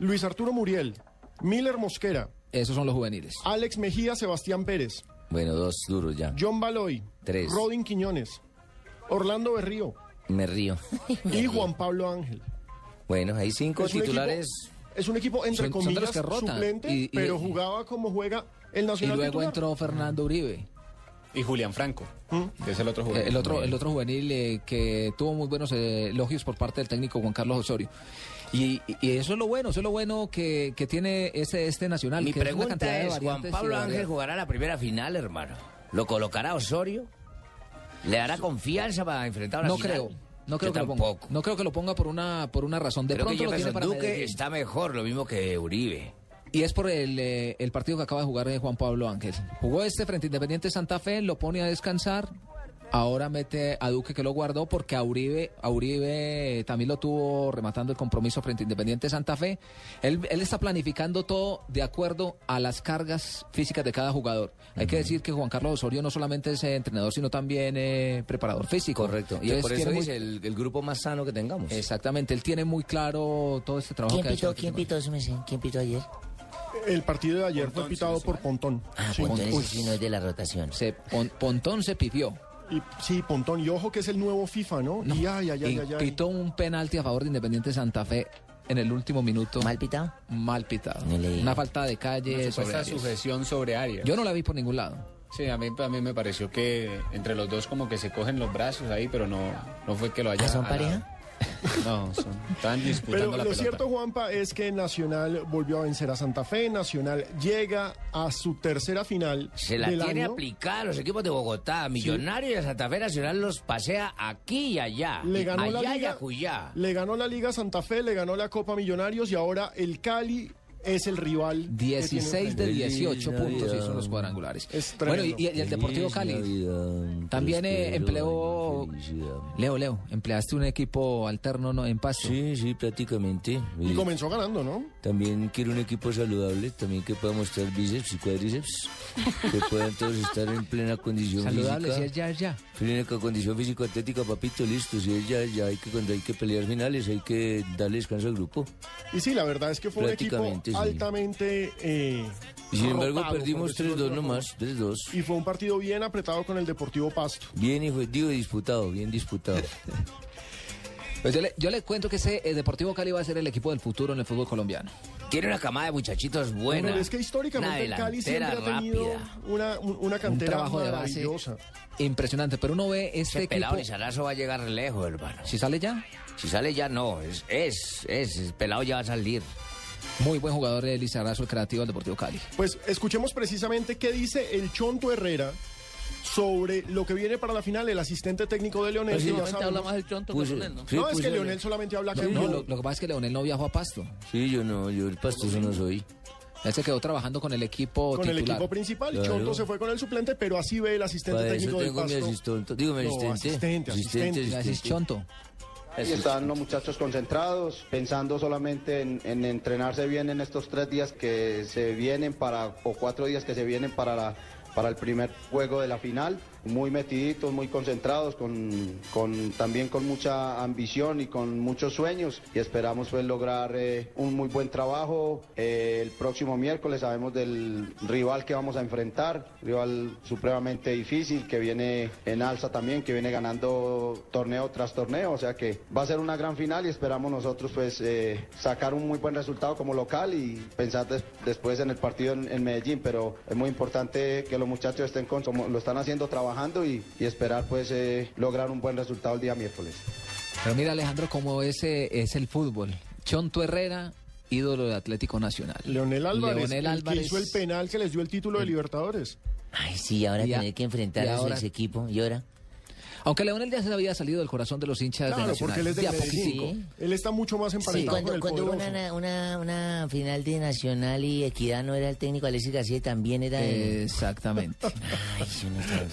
Luis Arturo Muriel, Miller Mosquera, Esos son los juveniles. Alex Mejía, Sebastián Pérez, Bueno, dos duros ya. John Baloy, Tres. Rodin Quiñones, Orlando Berrío [LAUGHS] Me río. y Juan Pablo Ángel. Bueno, hay cinco Es titulares. equipo- es un equipo entre Son- son comillas rotan. suplente, Y- y- pero jugaba como juega el Y Nacional luego titular. entró Fernando Uribe. Y Julián Franco, que es el otro Eh, jugador. El otro, el otro juvenil eh, que tuvo muy buenos eh, elogios por parte del técnico Juan Carlos Osorio. Y, y eso es lo bueno, eso es lo bueno que, que tiene este, este nacional. Mi que es pregunta de es, ¿Juan Pablo Ángel jugará la primera final, hermano? ¿Lo colocará Osorio? ¿Le dará confianza para enfrentar a una No final? creo. No creo Yo que lo ponga. tampoco. No creo que lo ponga por una por una razón. De creo que pronto lo tiene para Duque Medellín. está mejor, lo mismo que Uribe. Y es por el, eh, el partido que acaba de jugar eh, Juan Pablo Ángel. Jugó este frente a Independiente Santa Fe, lo pone a descansar. Ahora mete a Duque que lo guardó porque a Uribe, a Uribe también lo tuvo rematando el compromiso frente a Independiente Santa Fe. Él, él está planificando todo de acuerdo a las cargas físicas de cada jugador. Hay que decir que Juan Carlos Osorio no solamente es eh, entrenador, sino también eh, preparador físico. Correcto. Y Entonces, por eso muy- dice el, el grupo más sano que tengamos. Exactamente, él tiene muy claro todo este trabajo ¿Quién que ha hecho. pitó, quién pitó? ¿Quién pitó ayer? El partido de ayer fue pitado por Pontón. Ah, Sí. Pontón, Uy, ese sí no es de la rotación. Se, Pon- Pontón se pidió. y, sí, Pontón. Y ojo que es el nuevo FIFA, ¿no? Y ay, ay, ay, y ay, ay. pitó un penalti a favor de Independiente Santa Fe en el último minuto. ¿Mal pitado? Mal pitado. No le diga. Una falta de calle Una sobre supuesta sujeción sobre Arias. Yo no la vi por ningún lado. Sí, a mí, a mí me pareció que entre los dos como que se cogen los brazos ahí, pero no, no fue que lo haya... ¿Ah, son pareja? No, son, estaban disputando Pero la lo pelota. cierto, Juanpa, es que Nacional volvió a vencer a Santa Fe. Nacional llega a su tercera final. Se la del tiene año. aplicada a los equipos de Bogotá. Millonarios y a Santa Fe Nacional los pasea aquí y allá. Le ganó allá la y le ganó la Liga Santa Fe, le ganó la Copa Millonarios y ahora el Cali es el rival. que tiene 16 de enfrente. 18 Feliz puntos Navidad. hizo los cuadrangulares. Es Bueno, y, el Deportivo Cali. Navidad, También eh, empleó. Leo, Leo, empleaste un equipo alterno ¿no? en Pasto. Sí, sí, prácticamente. Y comenzó ganando, ¿no? También quiero un equipo saludable, también que pueda mostrar bíceps y cuádriceps, que puedan todos estar en plena condición Saludable, si física. es ya, es ya. Plena condición físico atlética, papito, listo. Si es ya, ya hay que cuando hay que pelear finales, hay que darle descanso al grupo. Y sí, la verdad es que fue un equipo. Altamente. eh, Y sin embargo perdimos decirlo de 3-2 alguna nomás, 3-2. Y fue un partido bien apretado con el Deportivo Pasto. Bien, hijo, digo disputado, bien disputado. [LAUGHS] Pues yo, le, yo le cuento que ese eh, Deportivo Cali va a ser el equipo del futuro en el fútbol colombiano. Tiene una camada de muchachitos buena. Bueno, es que históricamente el Cali siempre ha delantera tenido rápida. una, un- una Un cantera trabajo de base maravillosa. impresionante. Pero uno ve este Ese pelado equipo. Lizarazo va a llegar lejos, hermano. Si sale ya, Si sale ya, no. Es, es, es. El pelado ya va a salir. Muy buen jugador de Lizarazo, el creativo del Deportivo Cali. Pues escuchemos precisamente qué dice el Chonto Herrera sobre lo que viene para la final, el asistente técnico de Leonel. que ya sabemos- el chonto no, es que Leonel solamente habla en No, lo, lo que pasa es que Leonel no viajó a Pasto. Sí, yo no, yo el pastoso no soy. Él se quedó trabajando con el equipo con el equipo principal. Claro. Chonto se fue con el suplente, pero así ve el asistente Para eso técnico del tengo mi Pasto. asistente. Digo, mi No, asistente. asistente, asistente. Ya decís Chonto. Están los muchachos concentrados, pensando solamente en, en entrenarse bien en estos tres días que se vienen para, o cuatro días que se vienen para, la, para el primer juego de la final. Muy metiditos, muy concentrados, con, con- también con mucha ambición y con muchos sueños. Y esperamos pues lograr eh, un muy buen trabajo. Eh, el próximo miércoles sabemos del rival que vamos a enfrentar, rival supremamente difícil, que viene en alza también, que viene ganando torneo tras torneo, o sea que va a ser una gran final y esperamos nosotros pues eh, sacar un muy buen resultado como local y pensar des- después en el partido en, Medellín, pero es muy importante que los muchachos estén con, lo están haciendo trabajando y, y esperar pues eh, lograr un buen resultado el día miércoles. Pero mira, Alejandro, cómo ese es el fútbol. Chonto Herrera, ídolo de Atlético Nacional. Leonel Álvarez, Leonel el que hizo el penal que les dio el título de Libertadores. Ay, sí, ahora Y a- tener que enfrentar a ese equipo. ¿Y ahora? Aunque Leonel ya se había salido del corazón de los hinchas de Claro, Nacional. porque él es de De Medellín. Él está mucho más Sí, emparentado con cuando, el cuando hubo una, una, una final de Nacional y Equidad no era el técnico Alexis García y también era el... Exactamente. [LAUGHS] Ay, sí.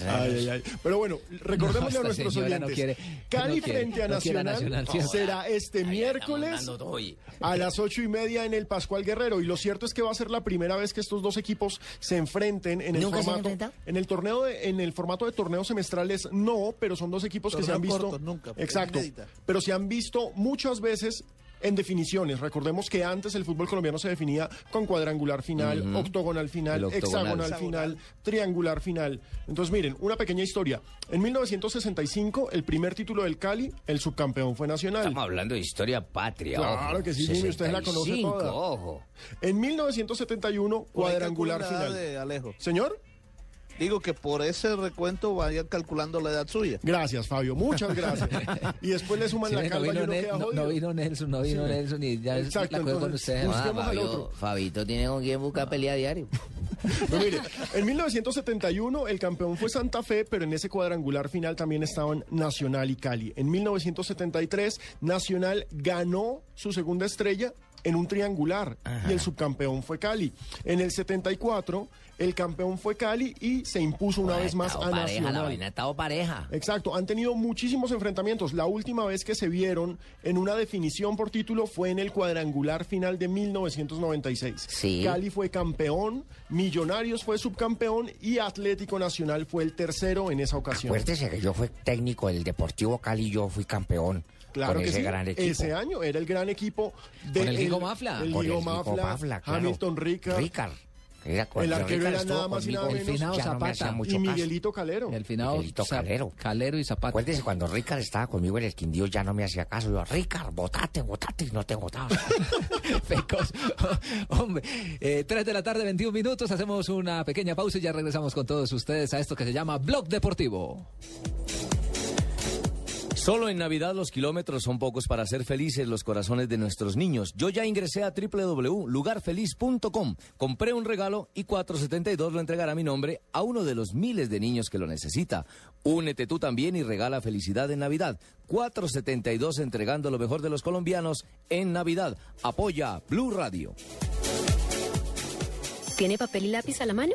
Ay, ay. Pero bueno, recordémosle No, a nuestros no oyentes. quiere- Cali no quiere- frente a Nacional, Nacional, sí. será este miércoles a las ocho y media en el Pascual Guerrero. Y lo cierto es que va a ser la primera vez que estos dos equipos se enfrenten en el ¿Nunca se han formato. En el torneo de- en el formato de torneos semestrales, no, pero son dos equipos que se han visto. corto, nunca, exacto. inédita. Pero se han visto muchas veces. En definiciones, recordemos que antes el fútbol colombiano se definía con cuadrangular final, octogonal final, octogonal. hexagonal final, triangular final. Entonces, miren, una pequeña historia. En 1965, el primer título del Cali, el subcampeón fue Nacional. Estamos hablando de historia patria. Claro ojo. que sí, Jimmy, usted la conoce 65, toda. Ojo. En 1971, Por ahí cuadrangular final. de Alejo. Señor, Digo que por ese recuento vayan calculando la edad suya. Gracias, Fabio, muchas gracias. [LAUGHS] y después le suman Sí, la no calva y vino uno Nel- queda no- jodido. no vino Nelson, no vino Sí. Nelson y ya Exacto, la con entonces, ustedes. busquemos Ah, al Fabio- otro. Fabito tiene con quién buscar pelea diario. [LAUGHS] Pues mire, en 1971 el campeón fue Santa Fe, pero en ese cuadrangular final también estaban Nacional y Cali. En 1973 Nacional ganó su segunda estrella en un triangular y el subcampeón fue Cali. En el 74 el campeón fue Cali y se impuso una vez más a pareja, la Nacional. vaina ha estado pareja. Exacto, han tenido muchísimos enfrentamientos. La última vez que se vieron en una definición por título fue en el cuadrangular final de 1996. Sí. Cali fue campeón, Millonarios fue subcampeón y Atlético Nacional fue el tercero en esa ocasión. Acuérdese que yo fui técnico del Deportivo Cali y yo fui campeón Claro con que ese sí. gran equipo. Ese año era el gran equipo de Con el Guigo Mafla. El el Guigo Mafla, Mafla, claro. Hamilton Ricard. Ricard. Era el arquero era nada más y nada El menos. finado Ya no me hacía Zapata. mucho y caso. Miguelito Calero. El finado Miguelito Calero. Calero y Zapata. Acuérdese cuando Ricard estaba conmigo en el Quindío ya no me hacía caso. Yo, Ricard, votate, votate y no te votaba. [LAUGHS] Pecos. [LAUGHS] Hombre, eh, 3 de la tarde, 21 minutos. Hacemos una pequeña pausa y ya regresamos con todos ustedes a esto que se llama Blog Deportivo. Solo en Navidad los kilómetros son pocos para hacer felices los corazones de nuestros niños. Yo ya ingresé a www.lugarfeliz.com, compré un regalo y 472 lo entregará mi nombre a uno de los miles de niños que lo necesita. Únete tú también y regala felicidad en Navidad. 472 entregando lo mejor de los colombianos en Navidad. Apoya Blue Radio. ¿Tiene papel y lápiz a la mano?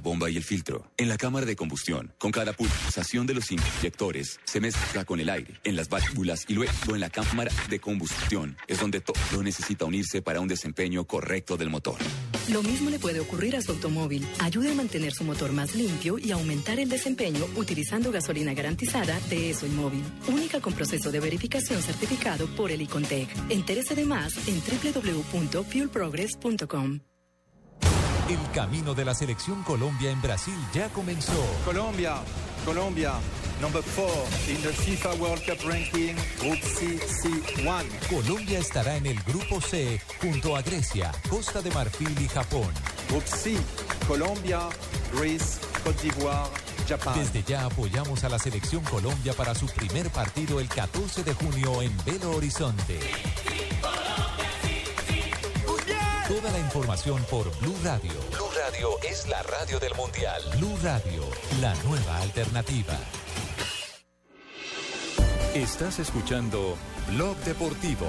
bomba y el filtro. En la cámara de combustión, con cada pulsación de los inyectores, se mezcla con el aire, en las válvulas y luego en la cámara de combustión. Es donde todo necesita unirse para un desempeño correcto del motor. Lo mismo le puede ocurrir a su automóvil. Ayude a mantener su motor más limpio y aumentar el desempeño utilizando gasolina garantizada de ESO Móvil. Única con proceso de verificación certificado por el Icontec. Entérese de más en www.fuelprogress.com. El camino de la selección Colombia en Brasil ya comenzó. Colombia, Colombia, number four in the FIFA World Cup ranking, Group C, C1. Colombia estará en el grupo C junto a Grecia, Costa de Marfil y Japón. Group C, Colombia, Greece, Côte d'Ivoire, Japan. Desde ya apoyamos a la selección Colombia para su primer partido el 14 de junio en Belo Horizonte. Toda la información por Blue Radio. Blue Radio es la radio del Mundial. Blue Radio, la nueva alternativa. Estás escuchando Blog Deportivo.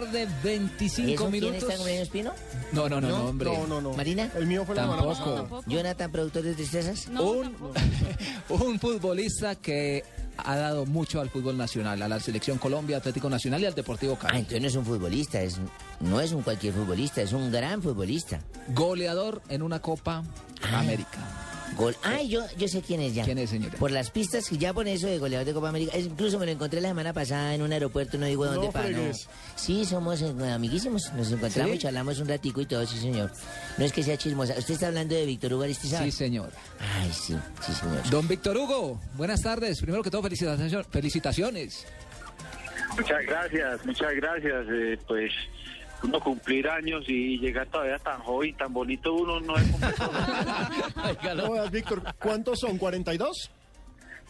Tarde, 25 ¿Eso quién minutos. está en cumpleaños Pino? No, no, no, no, hombre. ¿Marina? El mío fue la semana Tampoco. pasada. Tampoco. ¿Jonathan, productor de tristezas? un, [LAUGHS] un futbolista que ha dado mucho al fútbol nacional, a la selección Colombia, Atlético Nacional y al Deportivo Cali. Ah, entonces no es un futbolista, es, no es un cualquier futbolista, es un gran futbolista. Goleador en una Copa Ah. América. Gol. Ay, yo, yo sé quién es ya. ¿Quién es, señora? Por las pistas que ya pone eso de goleador de Copa América. Es- incluso me lo encontré la semana pasada en un aeropuerto, no digo No dónde para no. Sí, somos eh, amiguísimos. Nos encontramos ¿Sí? y charlamos un ratico y todo, sí, señor. No es que sea chismosa. ¿Usted está hablando de Víctor Hugo Aristizábal? Sí, señor. Ay, sí, sí, señor. Don Víctor Hugo, buenas tardes. Primero que todo, felicitacio- felicitaciones. Muchas gracias, muchas gracias. Eh, pues uno cumplir años y llegar todavía tan joven, tan bonito, uno no es No, [LAUGHS] Víctor, ¿cuántos son? ¿42?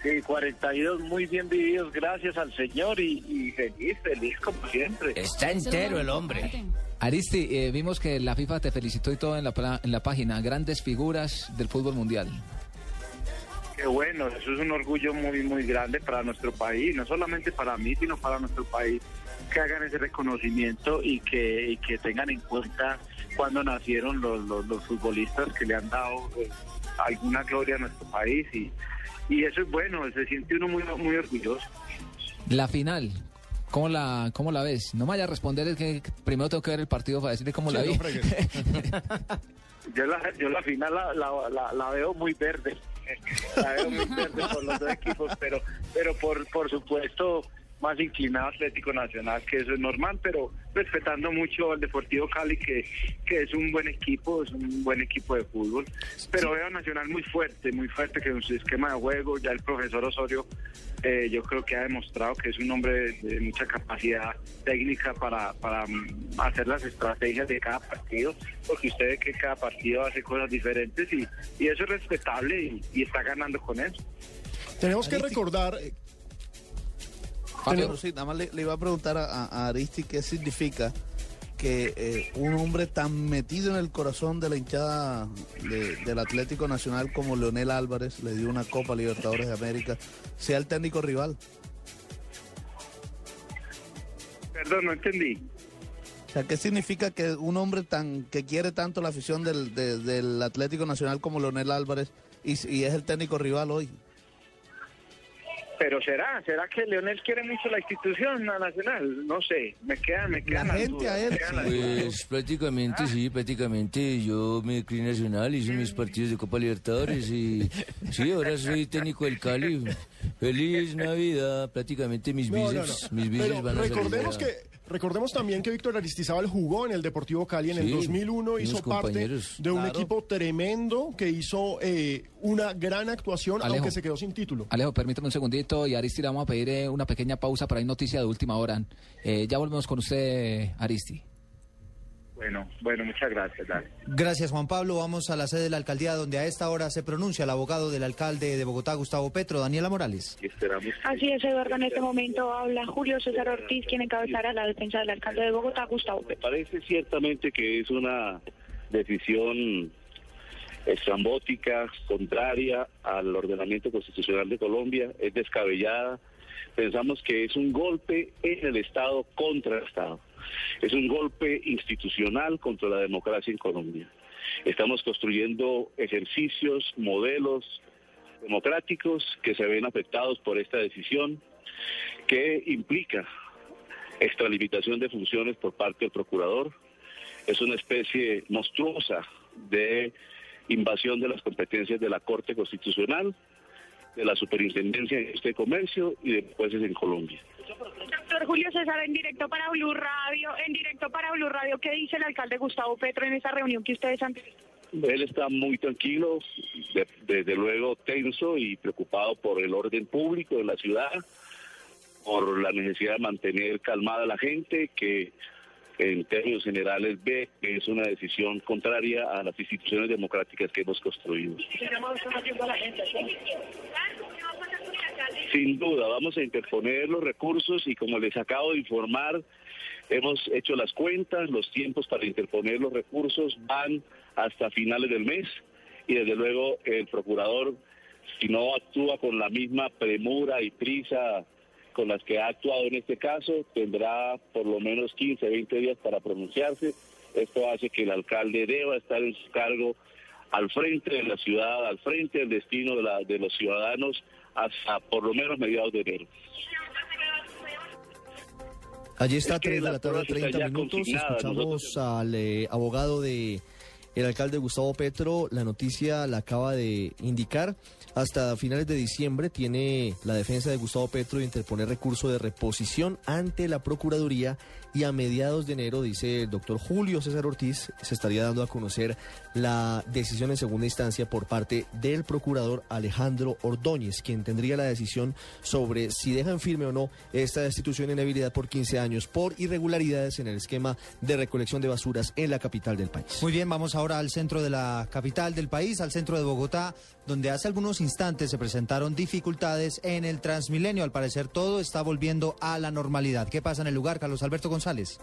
Sí, 42 muy bien vividos, gracias al Señor y, y feliz, feliz como siempre. Está entero el hombre. Aristi, eh, vimos que la FIFA te felicitó y todo en la, pla- en la página. Grandes figuras del fútbol mundial. Qué bueno, eso es un orgullo muy, muy grande para nuestro país, no solamente para mí, sino para nuestro país, que hagan ese reconocimiento y que, y que tengan en cuenta cuando nacieron los, los, los futbolistas que le han dado eh, alguna gloria a nuestro país y, y eso es bueno, se siente uno muy, muy orgulloso. La final, ¿cómo la, cómo la ves? No me vaya a responder, es que primero tengo que ver el partido para decirle cómo la vi. no [LAUGHS] Yo la, yo la final la, la, la- la veo muy verde. [LAUGHS] La veo muy verde por los dos equipos, pero, pero por, por supuesto más inclinado a Atlético Nacional, que eso es normal, pero respetando mucho al Deportivo Cali, que, que es un buen equipo, es un buen equipo de fútbol. Pero veo a Nacional muy fuerte, muy fuerte, que en su esquema de juego, ya el profesor Osorio, eh, yo creo que ha demostrado que es un hombre de, de mucha capacidad técnica para, para mm, hacer las estrategias de cada partido, porque usted ve que cada partido hace cosas diferentes y, y eso es respetable y, y está ganando con eso. Tenemos que recordar... sí, nada más le, le iba a preguntar a, a- a Aristi qué significa que eh, un hombre tan metido en el corazón de la hinchada de- del Atlético Nacional como Leonel Álvarez, le dio una Copa Libertadores de América, sea el técnico rival. Perdón, no entendí. O sea, ¿qué significa que un hombre tan que quiere tanto la afición del, de- del Atlético Nacional como Leonel Álvarez y, y es el técnico rival hoy? Pero será, será que Leonel quiere mucho la institución la nacional, no sé, me quedan, me quedan las dudas, me quedan las dudas. Pues prácticamente sí, prácticamente yo me creí nacional, hice mis partidos de Copa Libertadores y sí, ahora soy técnico del Cali. Feliz Navidad, prácticamente mis No, no, bíceps, no. mis bíceps Pero van a salir recordemos ya. que recordemos también que Víctor Aristizábal jugó en el Deportivo Cali en el Sí, 2001, hizo parte de un Claro. equipo tremendo que hizo eh, una gran actuación, Alejo. aunque se quedó sin título. Alejo, permítame un segundito y Aristi le vamos a pedir eh, una pequeña pausa para ir noticia de última hora. Eh, ya volvemos con usted, Aristi. Bueno, bueno, muchas gracias, dale. Gracias, Juan Pablo. Vamos a la sede de la alcaldía, donde a esta hora se pronuncia el abogado del alcalde de Bogotá, Gustavo Petro, Daniela Morales. Esperamos. Así es, Eduardo. En este momento habla Julio César Ortiz, quien encabezará la defensa del alcalde de Bogotá, Gustavo Me parece ciertamente que es una decisión estrambótica, contraria al ordenamiento constitucional de Colombia, es descabellada. Pensamos que es un golpe en el Estado contra el Estado. Es un golpe institucional contra la democracia en Colombia. Estamos construyendo ejercicios, modelos democráticos que se ven afectados por esta decisión que implica extralimitación de funciones por parte del procurador. Es una especie monstruosa de invasión de las competencias de la Corte Constitucional, de la Superintendencia de Comercio y de jueces en Colombia. Doctor Julio César, en directo para Blue Radio, en directo para Blue Radio, ¿qué dice el alcalde Gustavo Petro en esa reunión que ustedes han tenido? Él está muy tranquilo, de- desde luego tenso y preocupado por el orden público de la ciudad, por la necesidad de mantener calmada a la gente, que en términos generales ve que es una decisión contraria a las instituciones democráticas que hemos construido. Sin duda, vamos a interponer los recursos y como les acabo de informar, hemos hecho las cuentas, los tiempos para interponer los recursos van hasta finales del mes y desde luego el procurador, si no actúa con la misma premura y prisa con las que ha actuado en este caso, tendrá por lo menos 15, 20 días para pronunciarse. Esto hace que el alcalde deba estar en su cargo al frente de la ciudad, al frente del destino de, la- de los ciudadanos hasta por lo menos mediados de enero. Allí está, Es que 3 de la tarde, pruebas están 30 ya minutos. Escuchamos al eh, abogado de El alcalde Gustavo Petro, la noticia la acaba de indicar. Hasta finales de diciembre tiene la defensa de Gustavo Petro de interponer recurso de reposición ante la Procuraduría y a mediados de enero, dice el doctor Julio César Ortiz, se estaría dando a conocer la decisión en segunda instancia por parte del procurador Alejandro Ordóñez, quien tendría la decisión sobre si dejan firme o no esta destitución en habilidad por 15 años por irregularidades en el esquema de recolección de basuras en la capital del país. Muy bien, vamos ahora al centro de la capital del país, al centro de Bogotá, donde hace algunos instantes se presentaron dificultades en el Transmilenio. Al parecer todo está volviendo a la normalidad. ¿Qué pasa en el lugar, Carlos Alberto González?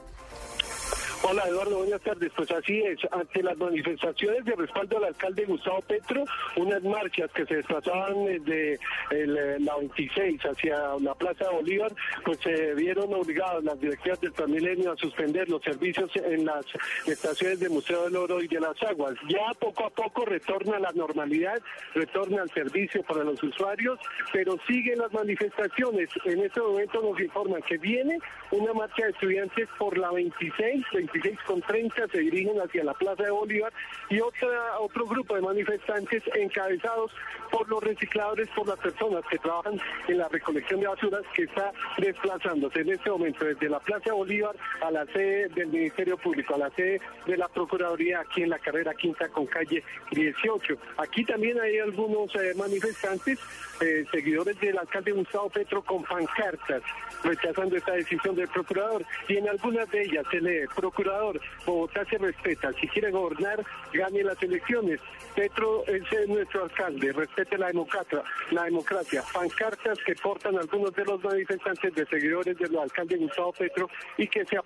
Hola Eduardo, buenas tardes. Pues así es, ante las manifestaciones de respaldo al alcalde Gustavo Petro, unas marchas que se desplazaban desde el, eh, la 26 hacia la Plaza de Bolívar, pues se vieron obligadas las directivas del Transmilenio a suspender los servicios en las estaciones de Museo del Oro y de las Aguas. Ya poco a poco retorna la normalidad, retorna el servicio para los usuarios, pero siguen las manifestaciones. En este momento nos informan que viene una marcha de estudiantes por la 26, 26 con 30 se dirigen hacia la Plaza de Bolívar y otra, otro grupo de manifestantes encabezados por los recicladores, por las personas que trabajan en la recolección de basuras que está desplazándose en este momento desde la Plaza Bolívar a la sede del Ministerio Público, a la sede de la Procuraduría aquí en la carrera quinta con calle 18. Aquí también hay algunos eh, manifestantes, eh, seguidores del alcalde Gustavo Petro con pancartas rechazando esta decisión del procurador y en algunas de ellas se lee, procurador, Bogotá se respeta, si quiere gobernar, gane las elecciones. Petro es nuestro alcalde, respete la democracia, la democracia. Pancartas que portan algunos de los manifestantes de seguidores del alcalde Gustavo Petro y que se,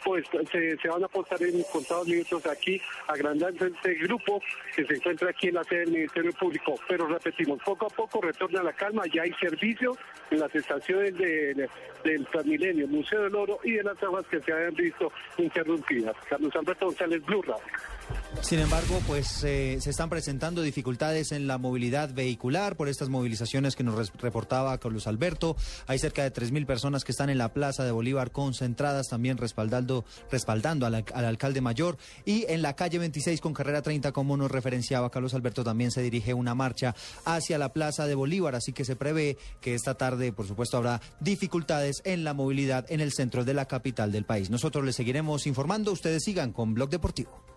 van a apostar en contados minutos aquí, agrandando este grupo que se encuentra aquí en la sede del Ministerio Público. Pero repetimos, poco a poco retorna la calma, ya hay servicio en las estaciones de, de- del Transmilenio, Museo del Oro y de las aguas que se habían visto interrumpidas. Carlos Alberto González, Blue Radio. Sin embargo, pues eh, se están presentando dificultades en la movilidad vehicular por estas movilizaciones que nos reportaba Carlos Alberto. Hay cerca de 3.000 personas que están en la Plaza de Bolívar concentradas, también respaldando, respaldando al, al alcalde mayor. Y en la calle 26 con carrera 30, como nos referenciaba Carlos Alberto, también se dirige una marcha hacia la Plaza de Bolívar. Así que se prevé que esta tarde, por supuesto, habrá dificultades en la movilidad en el centro de la capital del país. Nosotros les seguiremos informando. Ustedes sigan con Blog Deportivo.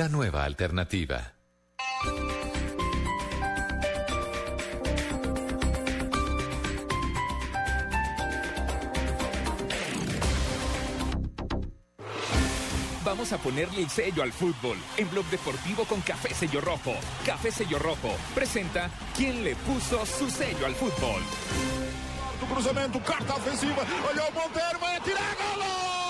La nueva alternativa. Vamos a ponerle el sello al fútbol en Blog Deportivo con Café Sello Rojo. Café Sello Rojo presenta quién le puso su sello al fútbol. do cruzamento, carta ofensiva, olhou o Monteiro, vai atirar, golo!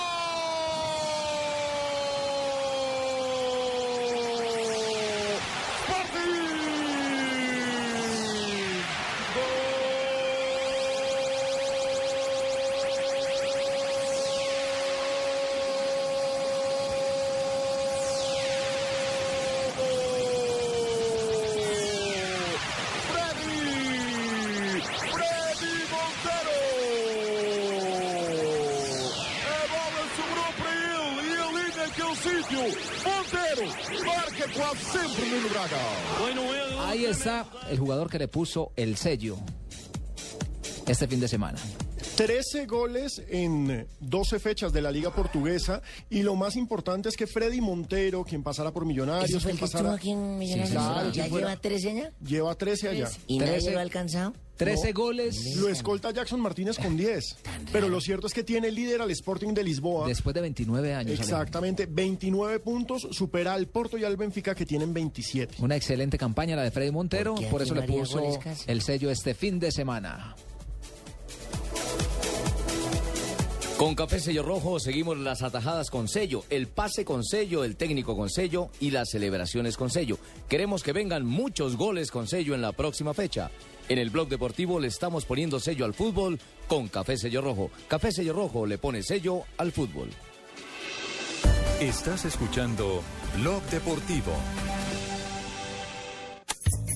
Está el jugador que le puso el sello este fin de semana. 13 goles en 12 fechas de la Liga Portuguesa y lo más importante es que Freddy Montero, quien pasara por Millonarios, ¿Ese fue quien el que estuvo pasara... aquí en Millonarios? Sí, claro, ¿Ya lleva 13 ya? Lleva 13 allá. ¿Y nadie lo ha alcanzado? 13 goles. Lo escolta Jackson Martínez con 10. Pero lo cierto es que tiene líder al Sporting de Lisboa. Después de 29 años. Exactamente, 29 puntos, supera al Porto y al Benfica que tienen 27. Una excelente campaña la de Freddy Montero, por aquí eso le puso el sello este fin de semana. Con Café Sello Rojo seguimos las atajadas con sello, el pase con sello, el técnico con sello y las celebraciones con sello. Queremos que vengan muchos goles con sello en la próxima fecha. En el blog deportivo le estamos poniendo sello al fútbol con Café Sello Rojo. Café Sello Rojo le pone sello al fútbol. Estás escuchando Blog Deportivo.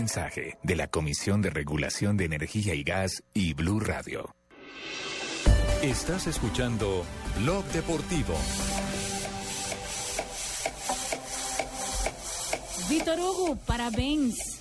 mensaje de la Comisión de Regulación de Energía y Gas y Blue Radio. Estás escuchando Blog Deportivo. Vitor Hugo, parabéns.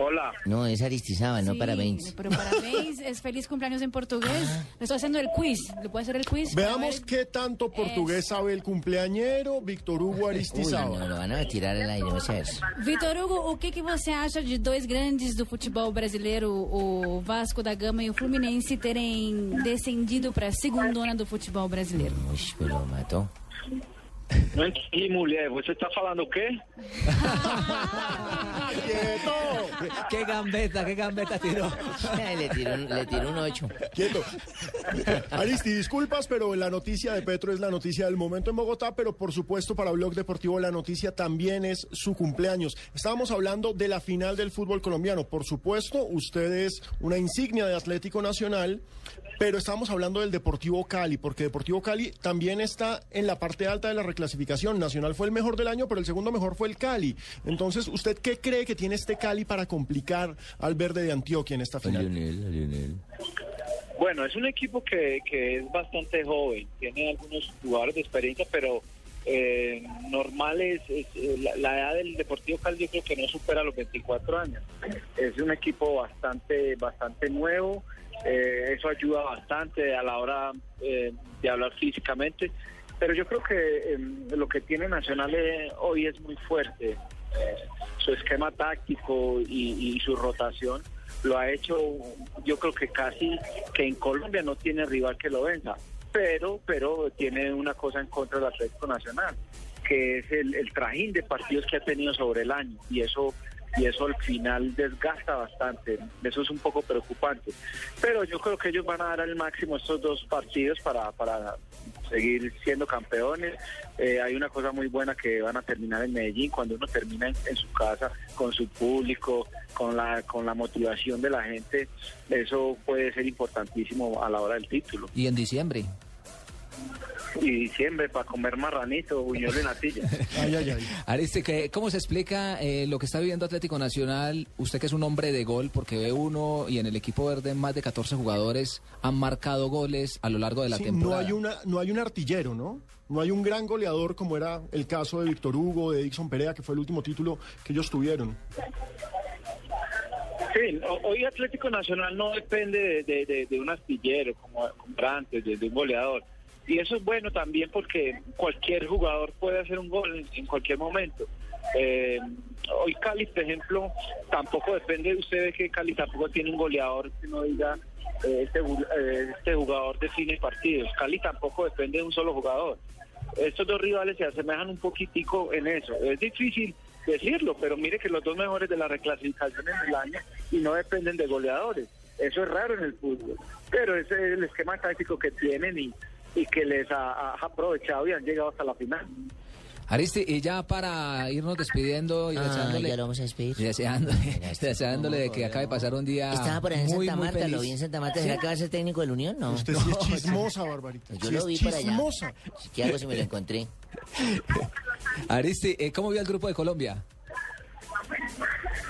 Hola. No, es Aristizábal, no Sí, parabéns. Pero parabéns, [LAUGHS] es feliz cumpleaños en portugués. Le estoy haciendo el quiz. ¿Le puedo hacer el quiz? Veamos qué tanto portugués sabe el cumpleañero Víctor Hugo Uy, Aristizábal. no, lo van a tirar al aire, ver. Vitor Hugo, o que, que você acha de dois grandes do futebol brasileiro, o Vasco da Gama e o Fluminense, terem descendido para a segundona do futebol brasileiro? Uy, pero mató. Não entendi, mulher. Você está falando o quê? [LAUGHS] ¡Qué gambeta, qué gambeta tiró! le, tiró un, le tiró un 8. Quieto. [LAUGHS] Aristi, disculpas, pero la noticia de Petro es la noticia del momento en Bogotá, pero por supuesto para Blog Deportivo la noticia también es su cumpleaños. Estábamos hablando de la final del fútbol colombiano. Por supuesto, usted es una insignia de Atlético Nacional, pero estábamos hablando del Deportivo Cali, porque Deportivo Cali también está en la parte alta de la reclasificación. Nacional fue el mejor del año, pero el segundo mejor fue el Cali. Entonces, ¿usted qué cree que tiene este Cali para complicar al verde de Antioquia en esta final? Bueno, es un equipo que, que es bastante joven, tiene algunos jugadores de experiencia, pero eh, normal es, es, eh, la, la edad del Deportivo Cali yo creo que no supera los 24 años. Es un equipo bastante bastante nuevo, eh, eso ayuda bastante a la hora eh, de hablar físicamente, pero yo creo que eh, lo que tiene Nacional eh, hoy es muy fuerte. Eh, su esquema táctico y, su rotación lo ha hecho, yo creo que casi que en Colombia no tiene rival que lo venza, pero pero tiene una cosa en contra del Atlético Nacional, que es el trajín de partidos que ha tenido sobre el año y eso y eso al final desgasta bastante, eso es un poco preocupante. Pero yo creo que ellos van a dar el máximo estos dos partidos para, para seguir siendo campeones. Eh, hay una cosa muy buena que van a terminar en Medellín, cuando uno termina en, en su casa con su público, con la, con la motivación de la gente, eso puede ser importantísimo a la hora del título. Y en diciembre. Y diciembre para comer marranito, buñuelo y natilla. [LAUGHS] Ay, ay, ay. Ariste, ¿qué- ¿cómo se explica eh, lo que está viviendo Atlético Nacional? Usted que es un hombre de gol, porque ve uno y en el equipo verde más de 14 jugadores han marcado goles a lo largo de la Sí, temporada. No hay, una, no hay un artillero, ¿no? No hay un gran goleador como era el caso de Víctor Hugo, de Dixon Perea, que fue el último título que ellos tuvieron. Sí, ho- hoy Atlético Nacional no depende de, de- de- de un astillero como, como antes, de, de un goleador. Y eso es bueno también porque cualquier jugador puede hacer un gol en, cualquier momento. Eh, hoy Cali, por ejemplo, tampoco depende, usted ve que Cali tampoco tiene un goleador que no diga eh, este, eh, este jugador define partidos. Cali tampoco depende de un solo jugador. Estos dos rivales se asemejan un poquitico en eso. Es difícil decirlo, pero mire que los dos mejores de la reclasificación en el año y no dependen de goleadores. Eso es raro en el fútbol, pero ese es el esquema táctico que tienen y, y que les ha, ha aprovechado y han llegado hasta la final. Aristi, y ya para irnos despidiendo y Ah, deseándole, ya lo vamos a despedir. deseándole, [LAUGHS] deseándole de que acabe de pasar un día Estaba por allá en muy, Santa muy Marta, lo vi en Santa Marta. ¿Será que va a ser técnico de la Unión? No. Usted sí es [LAUGHS] chismosa, Barbarita. Yo Sí lo vi por allá. chismosa. ¿Qué hago si me lo encontré? [LAUGHS] Aristi, eh, ¿cómo vio el grupo de Colombia?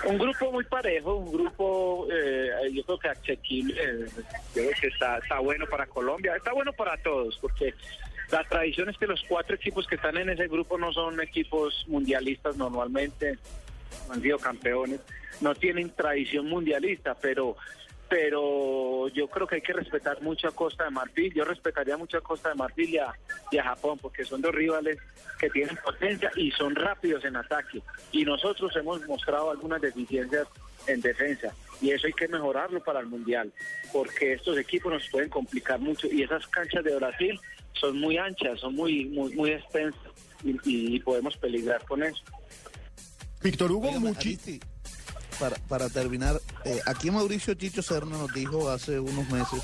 Un grupo muy parejo, un grupo eh, yo creo que asequible, eh, yo creo que está, está bueno para Colombia, está bueno para todos, porque la tradición es que los cuatro equipos que están en ese grupo no son equipos mundialistas normalmente, no han sido campeones, no tienen tradición mundialista, pero pero yo creo que hay que respetar mucho a Costa de Marfil, yo respetaría mucho a Costa de Marfil y a, y a Japón, porque son dos rivales que tienen potencia y son rápidos en ataque. Y nosotros hemos mostrado algunas deficiencias en defensa, y eso hay que mejorarlo para el Mundial, porque estos equipos nos pueden complicar mucho, y esas canchas de Brasil son muy anchas, son muy, muy, muy extensas, y, y podemos peligrar con eso. Víctor Hugo, Aristi, para, para terminar, eh, aquí Mauricio Chicho Serna nos dijo hace unos meses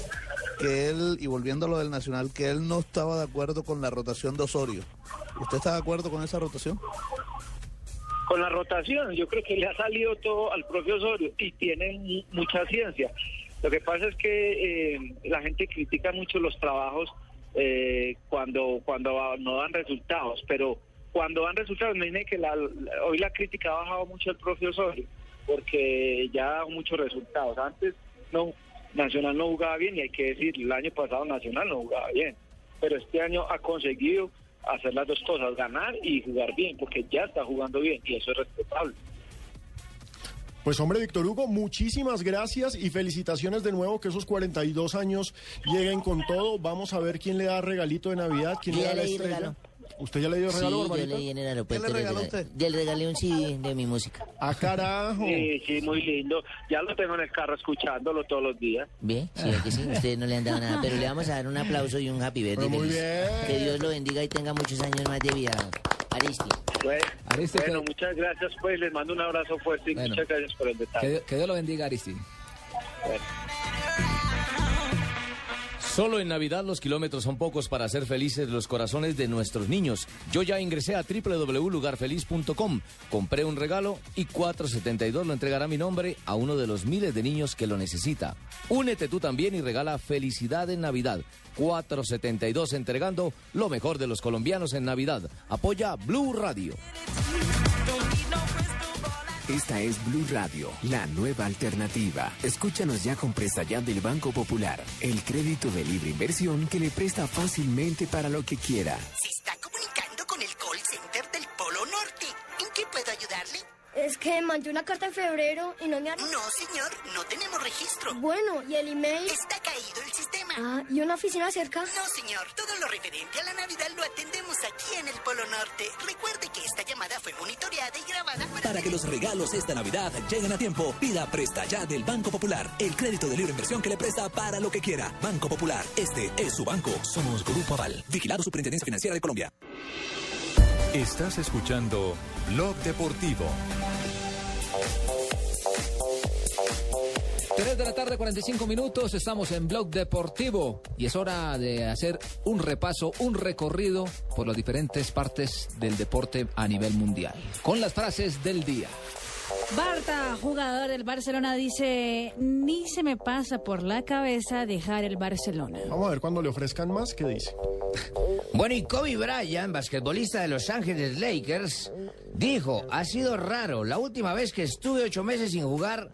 que él, y volviendo a lo del Nacional, que él no estaba de acuerdo con la rotación de Osorio. ¿Usted está de acuerdo con esa rotación? con la rotación, yo creo que le ha salido todo al propio Osorio y tiene mu- mucha ciencia. Lo que pasa es que eh, la gente critica mucho los trabajos eh, cuando cuando no dan resultados, pero cuando dan resultados, imagínate que la- la- hoy la crítica ha bajado mucho al propio Osorio, porque ya ha dado muchos resultados. Antes no Nacional no jugaba bien y hay que decir, el año pasado Nacional no jugaba bien, pero este año ha conseguido hacer las dos cosas, ganar y jugar bien, porque ya está jugando bien y eso es respetable. Pues hombre, Víctor Hugo, muchísimas gracias y felicitaciones de nuevo que esos 42 años lleguen con todo. Vamos a ver quién le da regalito de Navidad, quién le da la estrella. regalo. ¿Usted ya le dio Sí, regalo, yo Barbarita? leí en el aeropuerto. ¿Qué le regaló usted? Le regalé un CD de mi música. Ah, carajo. Sí, sí, muy lindo. Ya lo tengo en el carro escuchándolo todos los días. Bien, sí, es que sí, ustedes no le han dado nada, pero le vamos a dar un aplauso y un happy birthday. Muy feliz. bien. Que Dios lo bendiga y tenga muchos años más de vida. Aristi. Bueno, Aristi, bueno, que- muchas gracias, pues les mando un abrazo fuerte y Bueno. muchas gracias por el Que, detalle. Dios- que Dios lo bendiga, Aristi. Solo en Navidad los kilómetros son pocos para hacer felices los corazones de nuestros niños. Yo ya ingresé a www.lugarfeliz.com, compré un regalo y 472 lo entregará mi nombre a uno de los miles de niños que lo necesita. Únete tú también y regala felicidad en Navidad. 472 entregando lo mejor de los colombianos en Navidad. Apoya Blue Radio. Esta es Blue Radio, la nueva alternativa. Escúchanos ya con presta ya del Banco Popular, el crédito de libre inversión que le presta fácilmente para lo que quiera. Se está comunicando con el call center del Polo Norte. ¿En qué puedo ayudarle? Es que mandé una carta en febrero y no me han... No, señor, no tenemos registro. Bueno, ¿y el email? Está caído el Ah, ¿y una oficina cerca? No, señor, todo lo referente a la Navidad lo atendemos aquí en el Polo Norte. Recuerde que esta llamada fue monitoreada y grabada para... Para que los regalos esta Navidad lleguen a tiempo, pida Presta Ya del Banco Popular, el crédito de libre inversión que le presta para lo que quiera. Banco Popular, este es su banco. Somos Grupo Aval, vigilado Superintendencia Financiera de Colombia. Estás escuchando Blog Deportivo. 3 de la tarde, 45 minutos, estamos en Blog Deportivo y es hora de hacer un repaso, un recorrido por las diferentes partes del deporte a nivel mundial, con las frases del día. Barta, jugador del Barcelona, dice, ni se me pasa por la cabeza dejar el Barcelona. Vamos a ver cuando le ofrezcan más, ¿qué dice? [LAUGHS] Bueno, y Kobe Bryant, basquetbolista de Los Ángeles Lakers, dijo, ha sido raro, la última vez que estuve ocho meses sin jugar,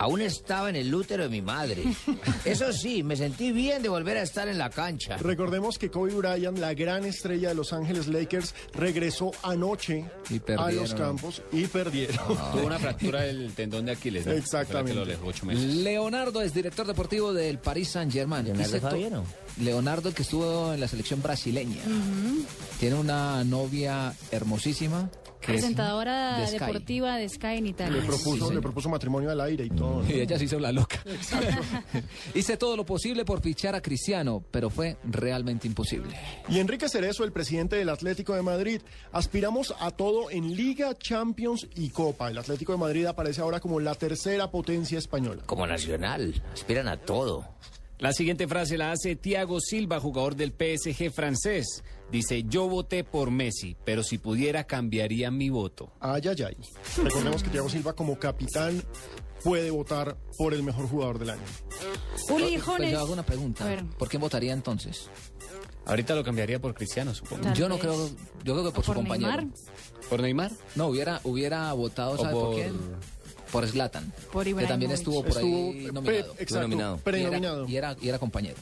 aún estaba en el útero de mi madre. [LAUGHS] Eso sí, me sentí bien de volver a estar en la cancha. Recordemos que Kobe Bryant, la gran estrella de Los Ángeles Lakers, regresó anoche a los campos y perdieron. Tuvo una fractura del tendón de Aquiles. ¿no? Exactamente. Lo dejó ocho meses. Leonardo es director deportivo del Paris. Leonardo to- Fabiano. Leonardo, el que estuvo en la selección brasileña. Tiene una novia hermosísima. Que es Presentadora de deportiva de Sky en Italia. Le propuso, le propuso matrimonio al aire y todo. Y [LAUGHS] ella se hizo la loca. [LAUGHS] Hice todo lo posible por fichar a Cristiano, pero fue realmente imposible. Y Enrique Cerezo, el presidente del Atlético de Madrid, aspiramos a todo en Liga, Champions y Copa. El Atlético de Madrid aparece ahora como la tercera potencia española. Como nacional, aspiran a todo. La siguiente frase la hace Thiago Silva, jugador del PSG francés. Dice, yo voté por Messi, pero si pudiera cambiaría mi voto. Ay, ay, ay. Recordemos que Thiago Silva como capitán puede votar por el mejor jugador del año. Uli Pues Jones. yo hago una pregunta. ¿Por quién votaría entonces? Ahorita lo cambiaría por Cristiano, supongo. Tal yo no vez. creo, yo creo que por, su por compañero. Neymar? ¿Por Neymar? No, hubiera, hubiera votado, ¿sabe por, por- quién? Por Zlatan. Por que también estuvo por ahí Estuvo, nominado. pre- exacto, nominado. Y era- prenominado. Y era, y era compañero.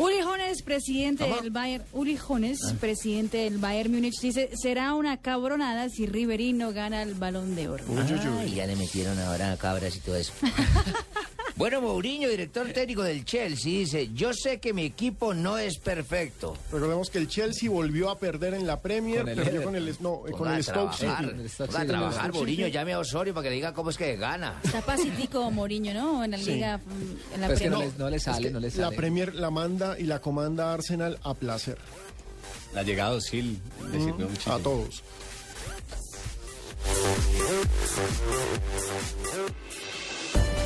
Uli Jones, presidente del Bayern, Uli Jones, Ah. presidente del Bayern Múnich, dice, será una cabronada si Ribery no gana el Balón de Oro. Ay, ya le metieron ahora cabras y todo eso. [LAUGHS] bueno, Mourinho, director técnico del Chelsea, dice, yo sé que mi equipo no es perfecto. Recordemos que el Chelsea volvió a perder en la Premier, Con el perdió con el, no, eh, con el Stoke trabajar, City. A trabajar, Mourinho, llame a Osorio para que le diga cómo es que gana. Está pacífico Mourinho, ¿no? En la Sí. liga, mm, en la Pero es que no, Premier. le, no le Es sale, que no le la sale. Premier la manda y la comanda Arsenal a placer. La llegada de Osil le sirvió Mm, muchísimo. a todos.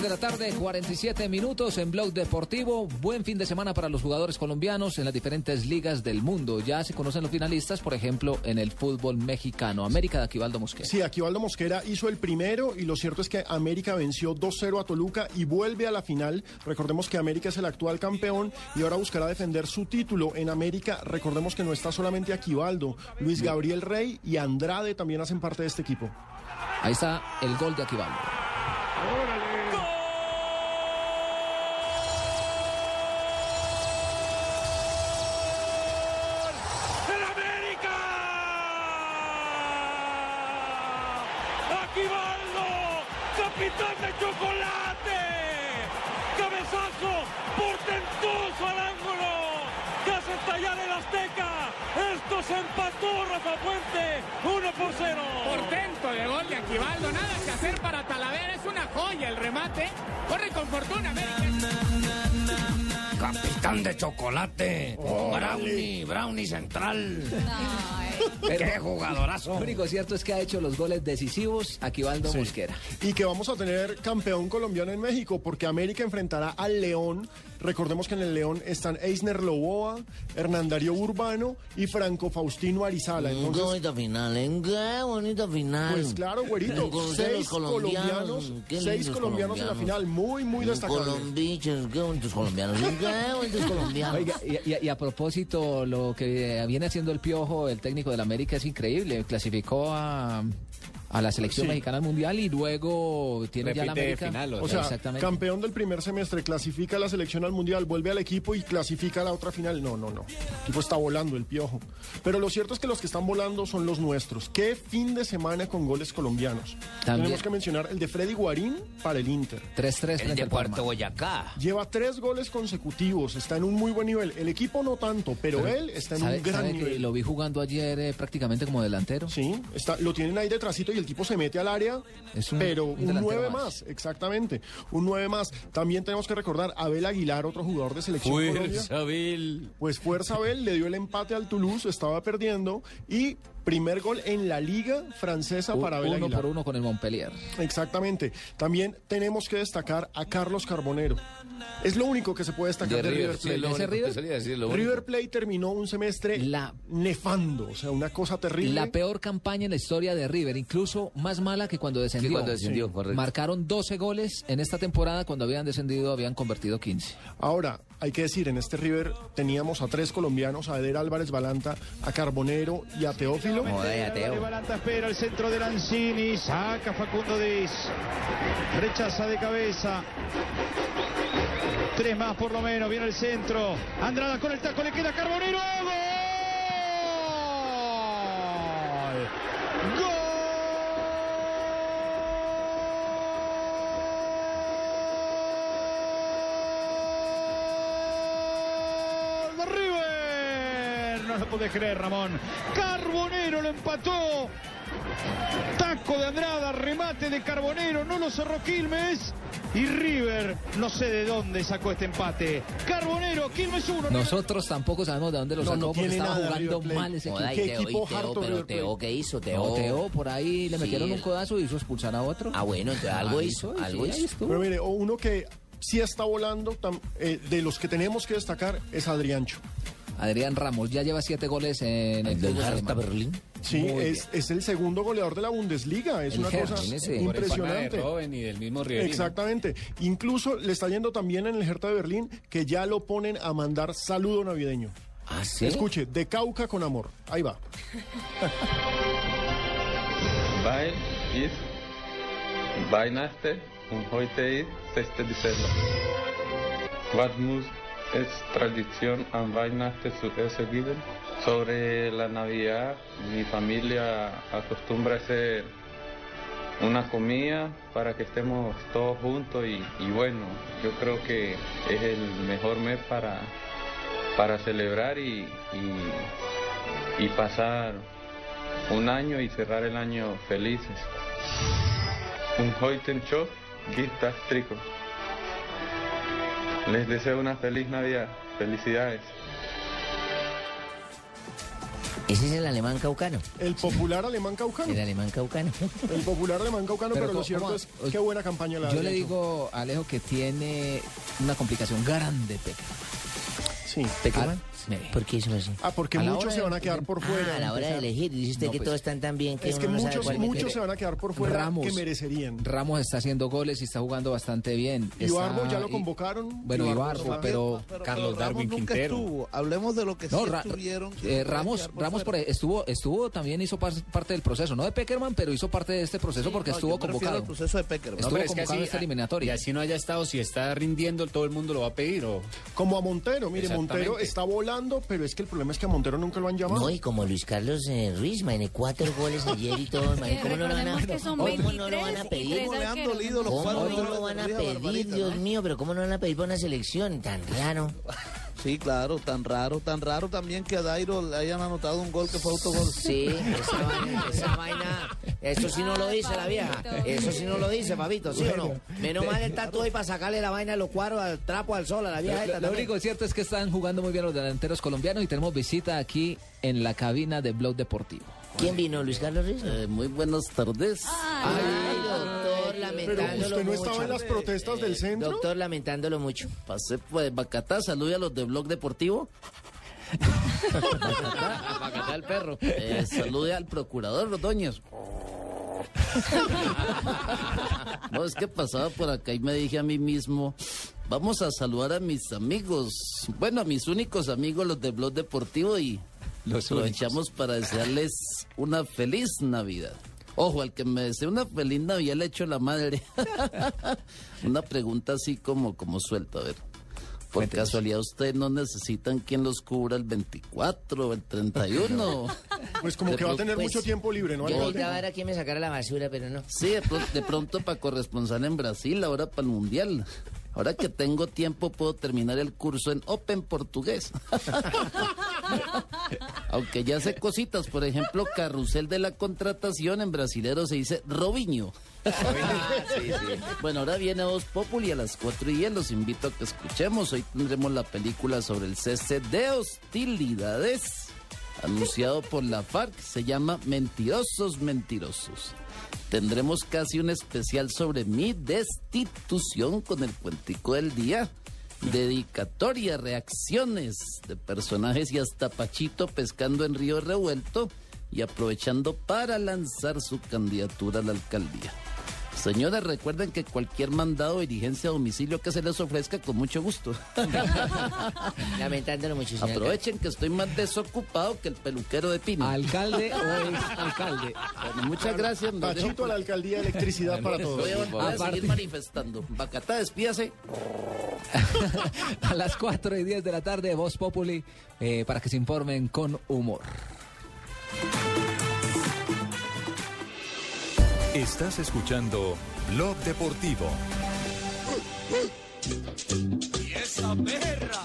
De la tarde, 47 minutos en Blog Deportivo. Buen fin de semana para los jugadores colombianos en las diferentes ligas del mundo. Ya se conocen los finalistas, por ejemplo, en el fútbol mexicano. América de Aquivaldo Mosquera. Sí, Aquivaldo Mosquera hizo el primero y lo cierto es que América venció 2-0 a Toluca y vuelve a la final. Recordemos que América es el actual campeón y ahora buscará defender su título. En América, recordemos que no está solamente Aquivaldo, Luis Gabriel Rey y Andrade también hacen parte de este equipo. Ahí está el gol de Aquivaldo. ¡El empató, Rafa Puente! ¡Uno por cero! Portento de gol de Aquivaldo, nada que hacer para Talavera, es una joya el remate. Corre con fortuna, América. Capitán de chocolate. Brownie, Brownie Central. ¡Qué jugadorazo! Lo único cierto es que ha hecho los goles decisivos Aquivaldo Sí. Mosquera. Y que vamos a tener campeón colombiano en México porque América enfrentará al León. Recordemos que en el León están Eisner Loboa, Hernán Darío Urbano y Franco Faustino Arizala. Qué Entonces, bonita final, ¿eh? Qué bonita final. Pues claro, güerito, seis colombianos, qué seis lindos colombianos en la final, muy, muy destacables. Colombichos, qué bonitos colombianos, qué bonitos colombianos. Oiga, y, y- y a propósito, lo que viene haciendo el Piojo, el técnico del América, es increíble. Clasificó a, a la selección Sí. mexicana al mundial y luego tiene ya la América. final, O sea, Exactamente. campeón del primer semestre, clasifica a la selección al mundial, vuelve al equipo y clasifica a la otra final. No, no, no. El equipo está volando, el piojo. Pero lo cierto es que los que están volando son los nuestros. Qué fin de semana con goles colombianos. También. Tenemos que mencionar el de Freddy Guarín para el Inter. 3-3 El frente de Puerto. Boyacá. Lleva tres goles consecutivos, está en un muy buen nivel. El equipo no tanto, pero, él está en ¿Sabe- un gran sabe que nivel. lo vi jugando ayer eh, prácticamente como delantero? Sí, está, lo tienen ahí detrásito y el tipo se mete al área, Es un- pero un un, delantero 9 más. más. exactamente, un 9 más. También tenemos que recordar a Abel Aguilar, otro jugador de selección Colombia. Fuerza, Abel. Pues Fuerza Abel le dio el empate al Toulouse, estaba perdiendo y primer gol en la liga francesa para Abel uno Aguilar. por uno con el Montpellier. Exactamente. También tenemos que destacar a Carlos Carbonero. Es lo único que se puede destacar de, River sí, Plate. lo ¿Ese River? River Plate terminó un semestre La- nefando, o sea, una cosa terrible. La peor campaña en la historia de River, incluso más mala que cuando descendió. Sí, cuando descendió, Sí. correcto. Marcaron 12 goles en esta temporada, cuando habían descendido habían convertido 15. Ahora, hay que decir, en este River teníamos a tres colombianos, a Eder Álvarez Balanta, a Carbonero y a Teófilo. Balanta espera el centro de Lanzini, saca Facundo Diz, rechaza de cabeza. Tres más por lo menos, viene el centro. Andrada con el taco, le queda Carbonero. ¡Gol! ¡Gol! de No puede creer, Ramón. Carbonero lo empató. Taco de Andrada, remate de Carbonero, no lo cerró Quilmes. y River no sé de dónde sacó este empate. Carbonero, Quilmes 1. Nosotros tampoco sabemos de dónde lo No, sacó no porque tiene estaba nada, jugando mal ese equipo. y Teo, y Teo, pero Teo, ¿qué hizo? Teo, No, Teo, por ahí le Sí. metieron un codazo y hizo expulsar a otro. Ah, bueno, entonces algo Ah, hizo, y algo sí, hizo. Pero mire, o uno que sí está volando, tam- eh, de los que tenemos que destacar, es Adriancho. Adrián Ramos ya lleva siete goles en el del Hertha. Berlín. Sí, es, es el segundo goleador de la Bundesliga. Es El una Hertha, cosa ese. Por encima impresionante. de Robben y del mismo Riverino. Exactamente. Incluso le está yendo también en el Hertha de Berlín que ya lo ponen a mandar saludo navideño. Ah, sí. Escuche, de Cauca con amor. Ahí va. Weil ist Weihnachten und heute ist 6. Dezember. Was muss es Tradition an Weihnachten zu essen geben? Sobre la Navidad, mi familia acostumbra a hacer una comida para que estemos todos juntos y, bueno, yo creo que es el mejor mes para, para celebrar y, y, pasar un año y cerrar el año felices. Un heute Show, Guita Trico. Les deseo una feliz Navidad. Felicidades. Ese es el alemán caucano. El popular alemán caucano. El alemán caucano. El popular alemán caucano, pero, Pero lo ¿cómo- cierto es qué buena campaña la Yo le digo a Alejo que tiene una complicación grande, Pepe. Sí. ¿Peckerman? ¿Por qué eso así? Ah, porque A la muchos hora se van a quedar por fuera. Ah, a la hora de elegir, dice usted No, que pues, todos están tan bien que Es que uno no muchos, muchos se van a quedar por fuera Ramos. que merecerían. Ramos está haciendo goles y está jugando bastante bien. Ibarbo ya lo y- convocaron. Bueno, Ibarbo está- pero, Carlos Ramos nunca estuvo. Hablemos de lo que No, sí Ra- estuvieron. que eh, Ramos, Ramos por ahí estuvo, estuvo también hizo par- parte del proceso, no de Peckerman, pero hizo parte de este proceso porque no, estuvo convocado. proceso de Peckerman. Estuvo pero es que convocado esta eliminatoria. Y así no haya estado, si está rindiendo, todo el mundo lo va a pedir. O... Como a Montero, mire, Montero está volando, pero es que el problema es que a Montero nunca lo han llamado. No, y como Luis Carlos eh, Ruiz, man, cuatro goles ayer y todo, man, ¿cómo no lo van a, recordemos que son ¿cómo no lo van a 23 y pedir? ¿Cómo le han dolido los ¿Cómo no lo van a pedir, Dios mío? Pero ¿cómo no van a pedir para una selección? Tan raro. Sí, claro, tan raro, tan raro también que a Dairo le hayan anotado un gol que fue autogol. Sí, esa vaina, esa vaina, eso sí no lo dice la vieja, eso sí no lo dice, papito, ¿sí o no? Menos mal está tú ahí para sacarle la vaina a los cuadros, al trapo, al sol, a la vieja Lo, esta lo único cierto es que están jugando muy bien los delanteros colombianos y tenemos visita aquí en la cabina de Blog Deportivo. ¿Quién vino, Luis Carlos Ruiz? muy buenas tardes. Ay, doctor, Pero lamentándolo usted no estaba mucho. en las protestas del centro. Doctor, lamentándolo mucho. Pasé pues Bacatá, salude a los de Blog Deportivo. [LAUGHS] Bacatá el perro. Eh, salude al procurador Ordóñez. [LAUGHS] No, es que pasaba por acá y me dije a mí mismo, vamos a saludar a mis amigos, bueno, a mis únicos amigos, los de Blog Deportivo, y Los aprovechamos para desearles una feliz Navidad. Ojo, al que me desee una feliz Navidad le echo la madre. [LAUGHS] una pregunta así como, como suelta, a ver. Por casualidad, ¿ustedes no necesitan quien los cubra el 24 o el 31? [LAUGHS] Pues como De que va a tener pues, mucho tiempo libre, ¿no? Yo necesitaba ver a quién me sacara la basura, pero no. Sí, de pronto, de pronto para corresponsal en Brasil, ahora para el Mundial. Ahora que tengo tiempo puedo terminar el curso en Open Portugués. [LAUGHS] Aunque ya sé cositas, por ejemplo, carrusel de la contratación en brasilero se dice Robinho. Bueno, ahora viene Voz Populi a las 4 y 10. Los invito a que escuchemos. Hoy tendremos la película sobre el cese de hostilidades anunciado por la FARC. Se llama Mentirosos, Mentirosos. Tendremos casi un especial sobre mi destitución con el cuentico del día. Dedicatoria, reacciones de personajes y hasta Pachito pescando en Río Revuelto y aprovechando para lanzar su candidatura a la alcaldía. Señores, recuerden que cualquier mandado o dirigencia a domicilio que se les ofrezca, con mucho gusto. [LAUGHS] Lamentándolo mucho, señor. Aprovechen que estoy más desocupado que el peluquero de Pino. ¿Alcalde o [LAUGHS] ex alcalde? Bueno, muchas gracias. Pachito a la alcaldía de electricidad para todos. Voy a, voy a Aparte- seguir manifestando. Bacatá, despídase. [LAUGHS] A las 4 y 10 de la tarde, Voz Populi, eh, para que se informen con humor. Estás escuchando Blog Deportivo. Y esa perra.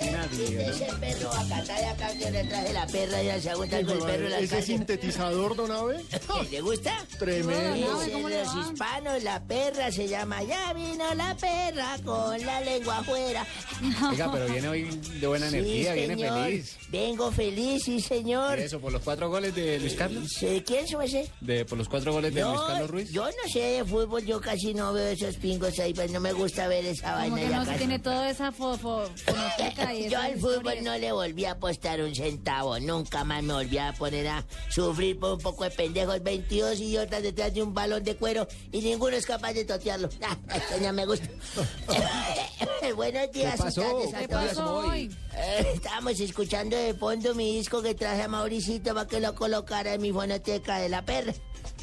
No casi nadie. Ese perro acá está de acá que le traje la perra y se aguanta con el perro la ¿Ese sintetizador, don Ave? ¿Le [LAUGHS] gusta? Tremendo. Dicen los hispanos, la perra se llama Ya vino la perra con la lengua afuera. [LAUGHS] Oiga, pero viene hoy de buena Sí, energía, viene feliz. Vengo feliz, sí, señor. Eso, por los cuatro goles de Luis Carlos. Sí, ¿Quién sube ese? De, por los cuatro goles de Luis Carlos Ruiz. yo no sé de fútbol, yo casi no veo esos pingos ahí, pues no me gusta ver esa Como vaina que ya no se tiene toda esa fo, [COUGHS] Yo al fútbol no le volví a apostar un centavo, nunca más me volví a poner a sufrir por un poco de pendejos, 22 idiotas detrás de un balón de cuero y ninguno es capaz de totearlo. Ah, esto no me gusta. [LAUGHS] [LAUGHS] Buenos días, ¿Qué pasó? tardes a ¿Qué todos. pasó hoy? Eh, estábamos escuchando de fondo mi disco que traje a Mauricito para que lo colocara en mi fonoteca de la perra.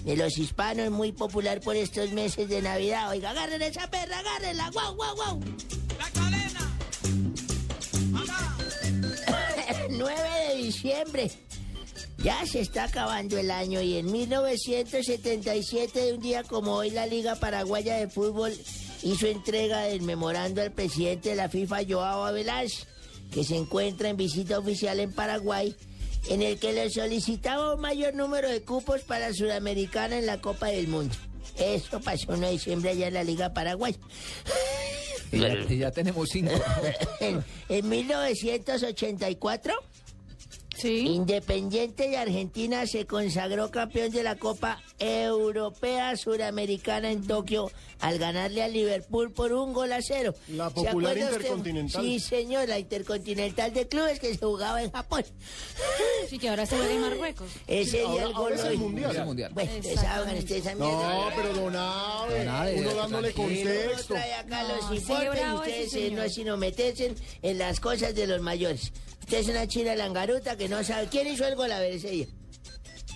De los hispanos, muy popular por estos meses de Navidad. Oiga, agarren esa perra, agárrenla. ¡Guau, guau, guau! Diciembre. Ya se está acabando el año y en 1977, de un día como hoy, la Liga Paraguaya de Fútbol hizo entrega del memorando al presidente de la FIFA, Joao Avelange, que se encuentra en visita oficial en Paraguay, en el que le solicitaba un mayor número de cupos para Sudamericana en la Copa del Mundo. Eso pasó en diciembre allá en la Liga Paraguay. Y ya, y ya tenemos cinco. [LAUGHS] en, en 1984, Independiente de Argentina se consagró campeón de la Copa Europea Suramericana en Tokio al ganarle a Liverpool por un gol a cero. La ¿Se popular acuerda usted? Intercontinental. Sí, señor, la Intercontinental de Clubes que se jugaba en Japón. Sí, que ahora se juega en Marruecos. [LAUGHS] Ese día ahora- el ahora gol es el mundial. Es el mundial. Bueno, ustedes esa mierda. No, pero don Ave, Don Ave, uno dándole contexto. trae acá No, los sí, informes y ustedes eh, no es sino meterse en las cosas de los mayores. Usted es una china langaruta que no sabe. ¿Quién hizo el gol a ver ese día?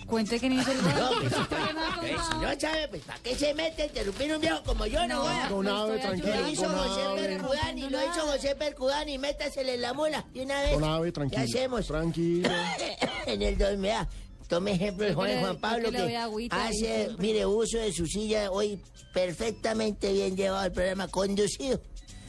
Cuente que no hizo el gol. No, pues, [LAUGHS] ¿Qué Eh, si no sabe, pues ¿para qué se mete a interrumpir un viejo como yo? No, No. Don lo Ave, tranquilo, Lo hizo José. Percudani, lo hizo José Percudani, métasele en la mula de una vez. Don Ave, ¿Qué tranquilo. hacemos? Tranquilo. [LAUGHS] en el 2, vea, tome ejemplo que joven Juan Pablo que agüita hace, mire, uso de su silla hoy perfectamente bien llevado el programa, conducido.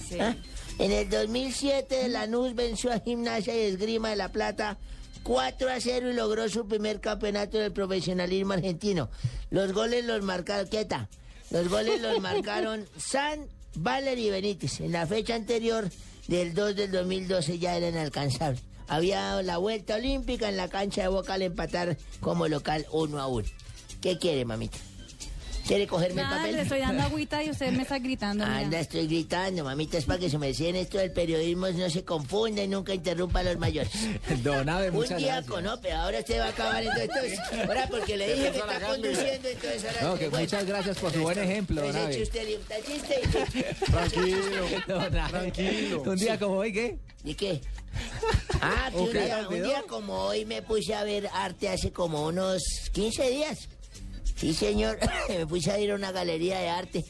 Sí. ¿Ah? En el 2007, Lanús venció a Gimnasia y Esgrima de La Plata 4 a 0 y logró su primer campeonato del profesionalismo argentino. Los goles los marcaron, quieta, los goles los [LAUGHS] marcaron San, Valer y Benítez. En la fecha anterior del 2 del 2012 ya eran alcanzables. Había dado la vuelta olímpica en la cancha de Boca al empatar como local 1 a 1. ¿Qué quiere, mamita? ¿Quiere cogerme el Nada, papel? le estoy dando [LAUGHS] agüita y usted me está gritando. mira. Anda, estoy gritando, mamita, es para que se me decían esto del periodismo no se confunda y nunca interrumpa a los mayores. [LAUGHS] Don Ave, Un muchas día gracias. con no, pero ahora usted va a acabar entonces. Ahora [LAUGHS] porque le dije que está conduciendo, entonces ahora. No, que bueno. muchas gracias por su buen ejemplo, Pues Don eche Ave. usted el Tranquilo. Don Ave. Tranquilo. Un día como hoy, ¿qué? ¿Y qué? Ah, que un, Ok. día, un día como hoy me puse a ver arte hace como unos 15 días. Sí, señor, [LAUGHS] me puse a ir a una galería de arte.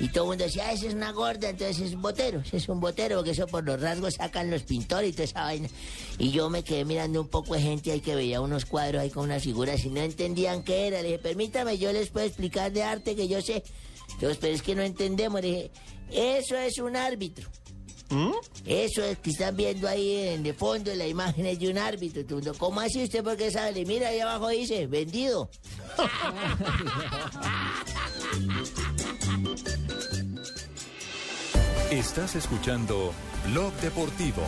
Y todo el mundo decía, ah, esa es una gorda, entonces es un botero, ese es un botero, porque eso por los rasgos sacan los pintores y toda esa vaina. Y yo me quedé mirando un poco de gente ahí que veía unos cuadros ahí con unas figuras y no entendían qué era. Le dije, permítame, yo les puedo explicar de arte que yo sé. Entonces, pero es que no entendemos. Le dije, eso es un árbitro. Eso es que están viendo ahí en de fondo la imagen es de un árbitro. El ¿Cómo así usted? Porque sabe, mira ahí abajo dice, vendido. [LAUGHS] Estás escuchando Blog Deportivo.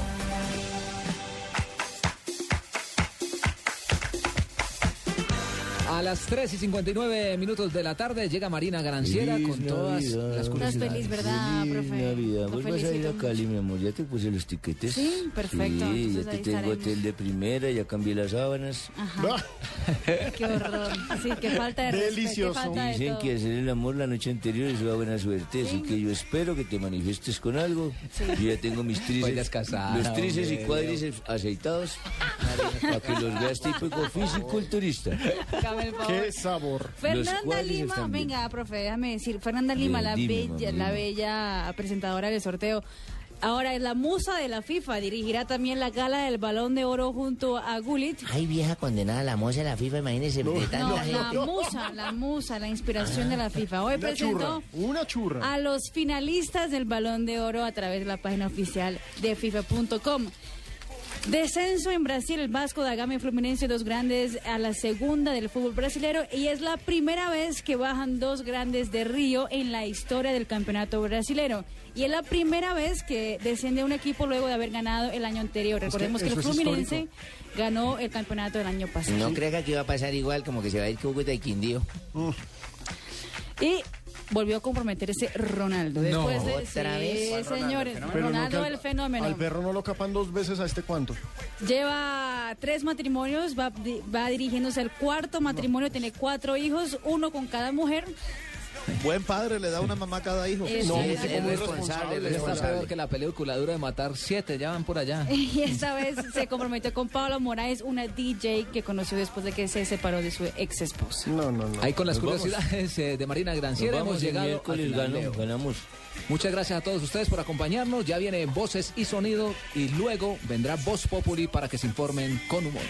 A las 3 y 59 minutos de la tarde llega Marina Garanciera con todas las Estás curiosidades. feliz, ¿verdad, profe? Navidad. Vos vas a ir a mucho. Cali, mi amor. Ya te puse los tiquetes. Sí, perfecto. Sí, Entonces ya te tengo estaremos. hotel de primera, ya cambié las sábanas. Ajá. [LAUGHS] Qué horror. Sí, qué falta de respeto. Delicioso. Falta Dicen que hacer el amor la noche anterior es una buena suerte, así que yo espero que te manifiestes con algo. Yo ya tengo mis tríceps, casada, los tríceps y hombre, cuádriceps aceitados para que los veas [LAUGHS] típico fisiculturista. Hágame el favor. Qué sabor. Fernanda Lima, venga, profe, déjame decir, Fernanda Lima, Bien, la dime, bella, mami, la bella presentadora del sorteo. Ahora es la musa de la FIFA, dirigirá también la gala del Balón de Oro junto a Gullit. Ay, vieja condenada, la moza de la FIFA, imagínese. de tanta No, gente. la musa, la musa, la inspiración de la FIFA. Hoy Una presentó churra. Una churra. a los finalistas del Balón de Oro a través de la página oficial de FIFA.com. Descenso en Brasil, el Vasco da Gama y Fluminense, dos grandes a la segunda del fútbol brasilero y es la primera vez que bajan dos grandes de Río en la historia del campeonato brasilero. Y es la primera vez que desciende un equipo luego de haber ganado el año anterior. Recordemos que, el Fluminense ganó el campeonato del año pasado. No creo que aquí va a pasar igual, como que se va a ir Cúcuta y Quindío. Y volvió a comprometerse Ronaldo. No, Después de, ¿otra sí, vez? señores, no Ronaldo al- el fenómeno. Al perro no lo capan dos veces a este cuánto. Lleva tres matrimonios, va, di- va dirigiéndose al cuarto matrimonio, tiene cuatro hijos, uno con cada mujer. Buen padre le da una mamá a cada hijo. Es No, Sí, es sí, responsable, responsable, Está peor que la película dura de matar siete, ya van por allá. [LAUGHS] Y esta vez se comprometió con Paula Moraes, una DJ que conoció después de que se separó de su ex esposa. No, no, no. Ahí con las Nos curiosidades eh, de Marina Granciera hemos llegado ganamos. Muchas gracias a todos ustedes por acompañarnos. Ya viene Voces y Sonido y luego vendrá Voz Populi para que se informen con humor.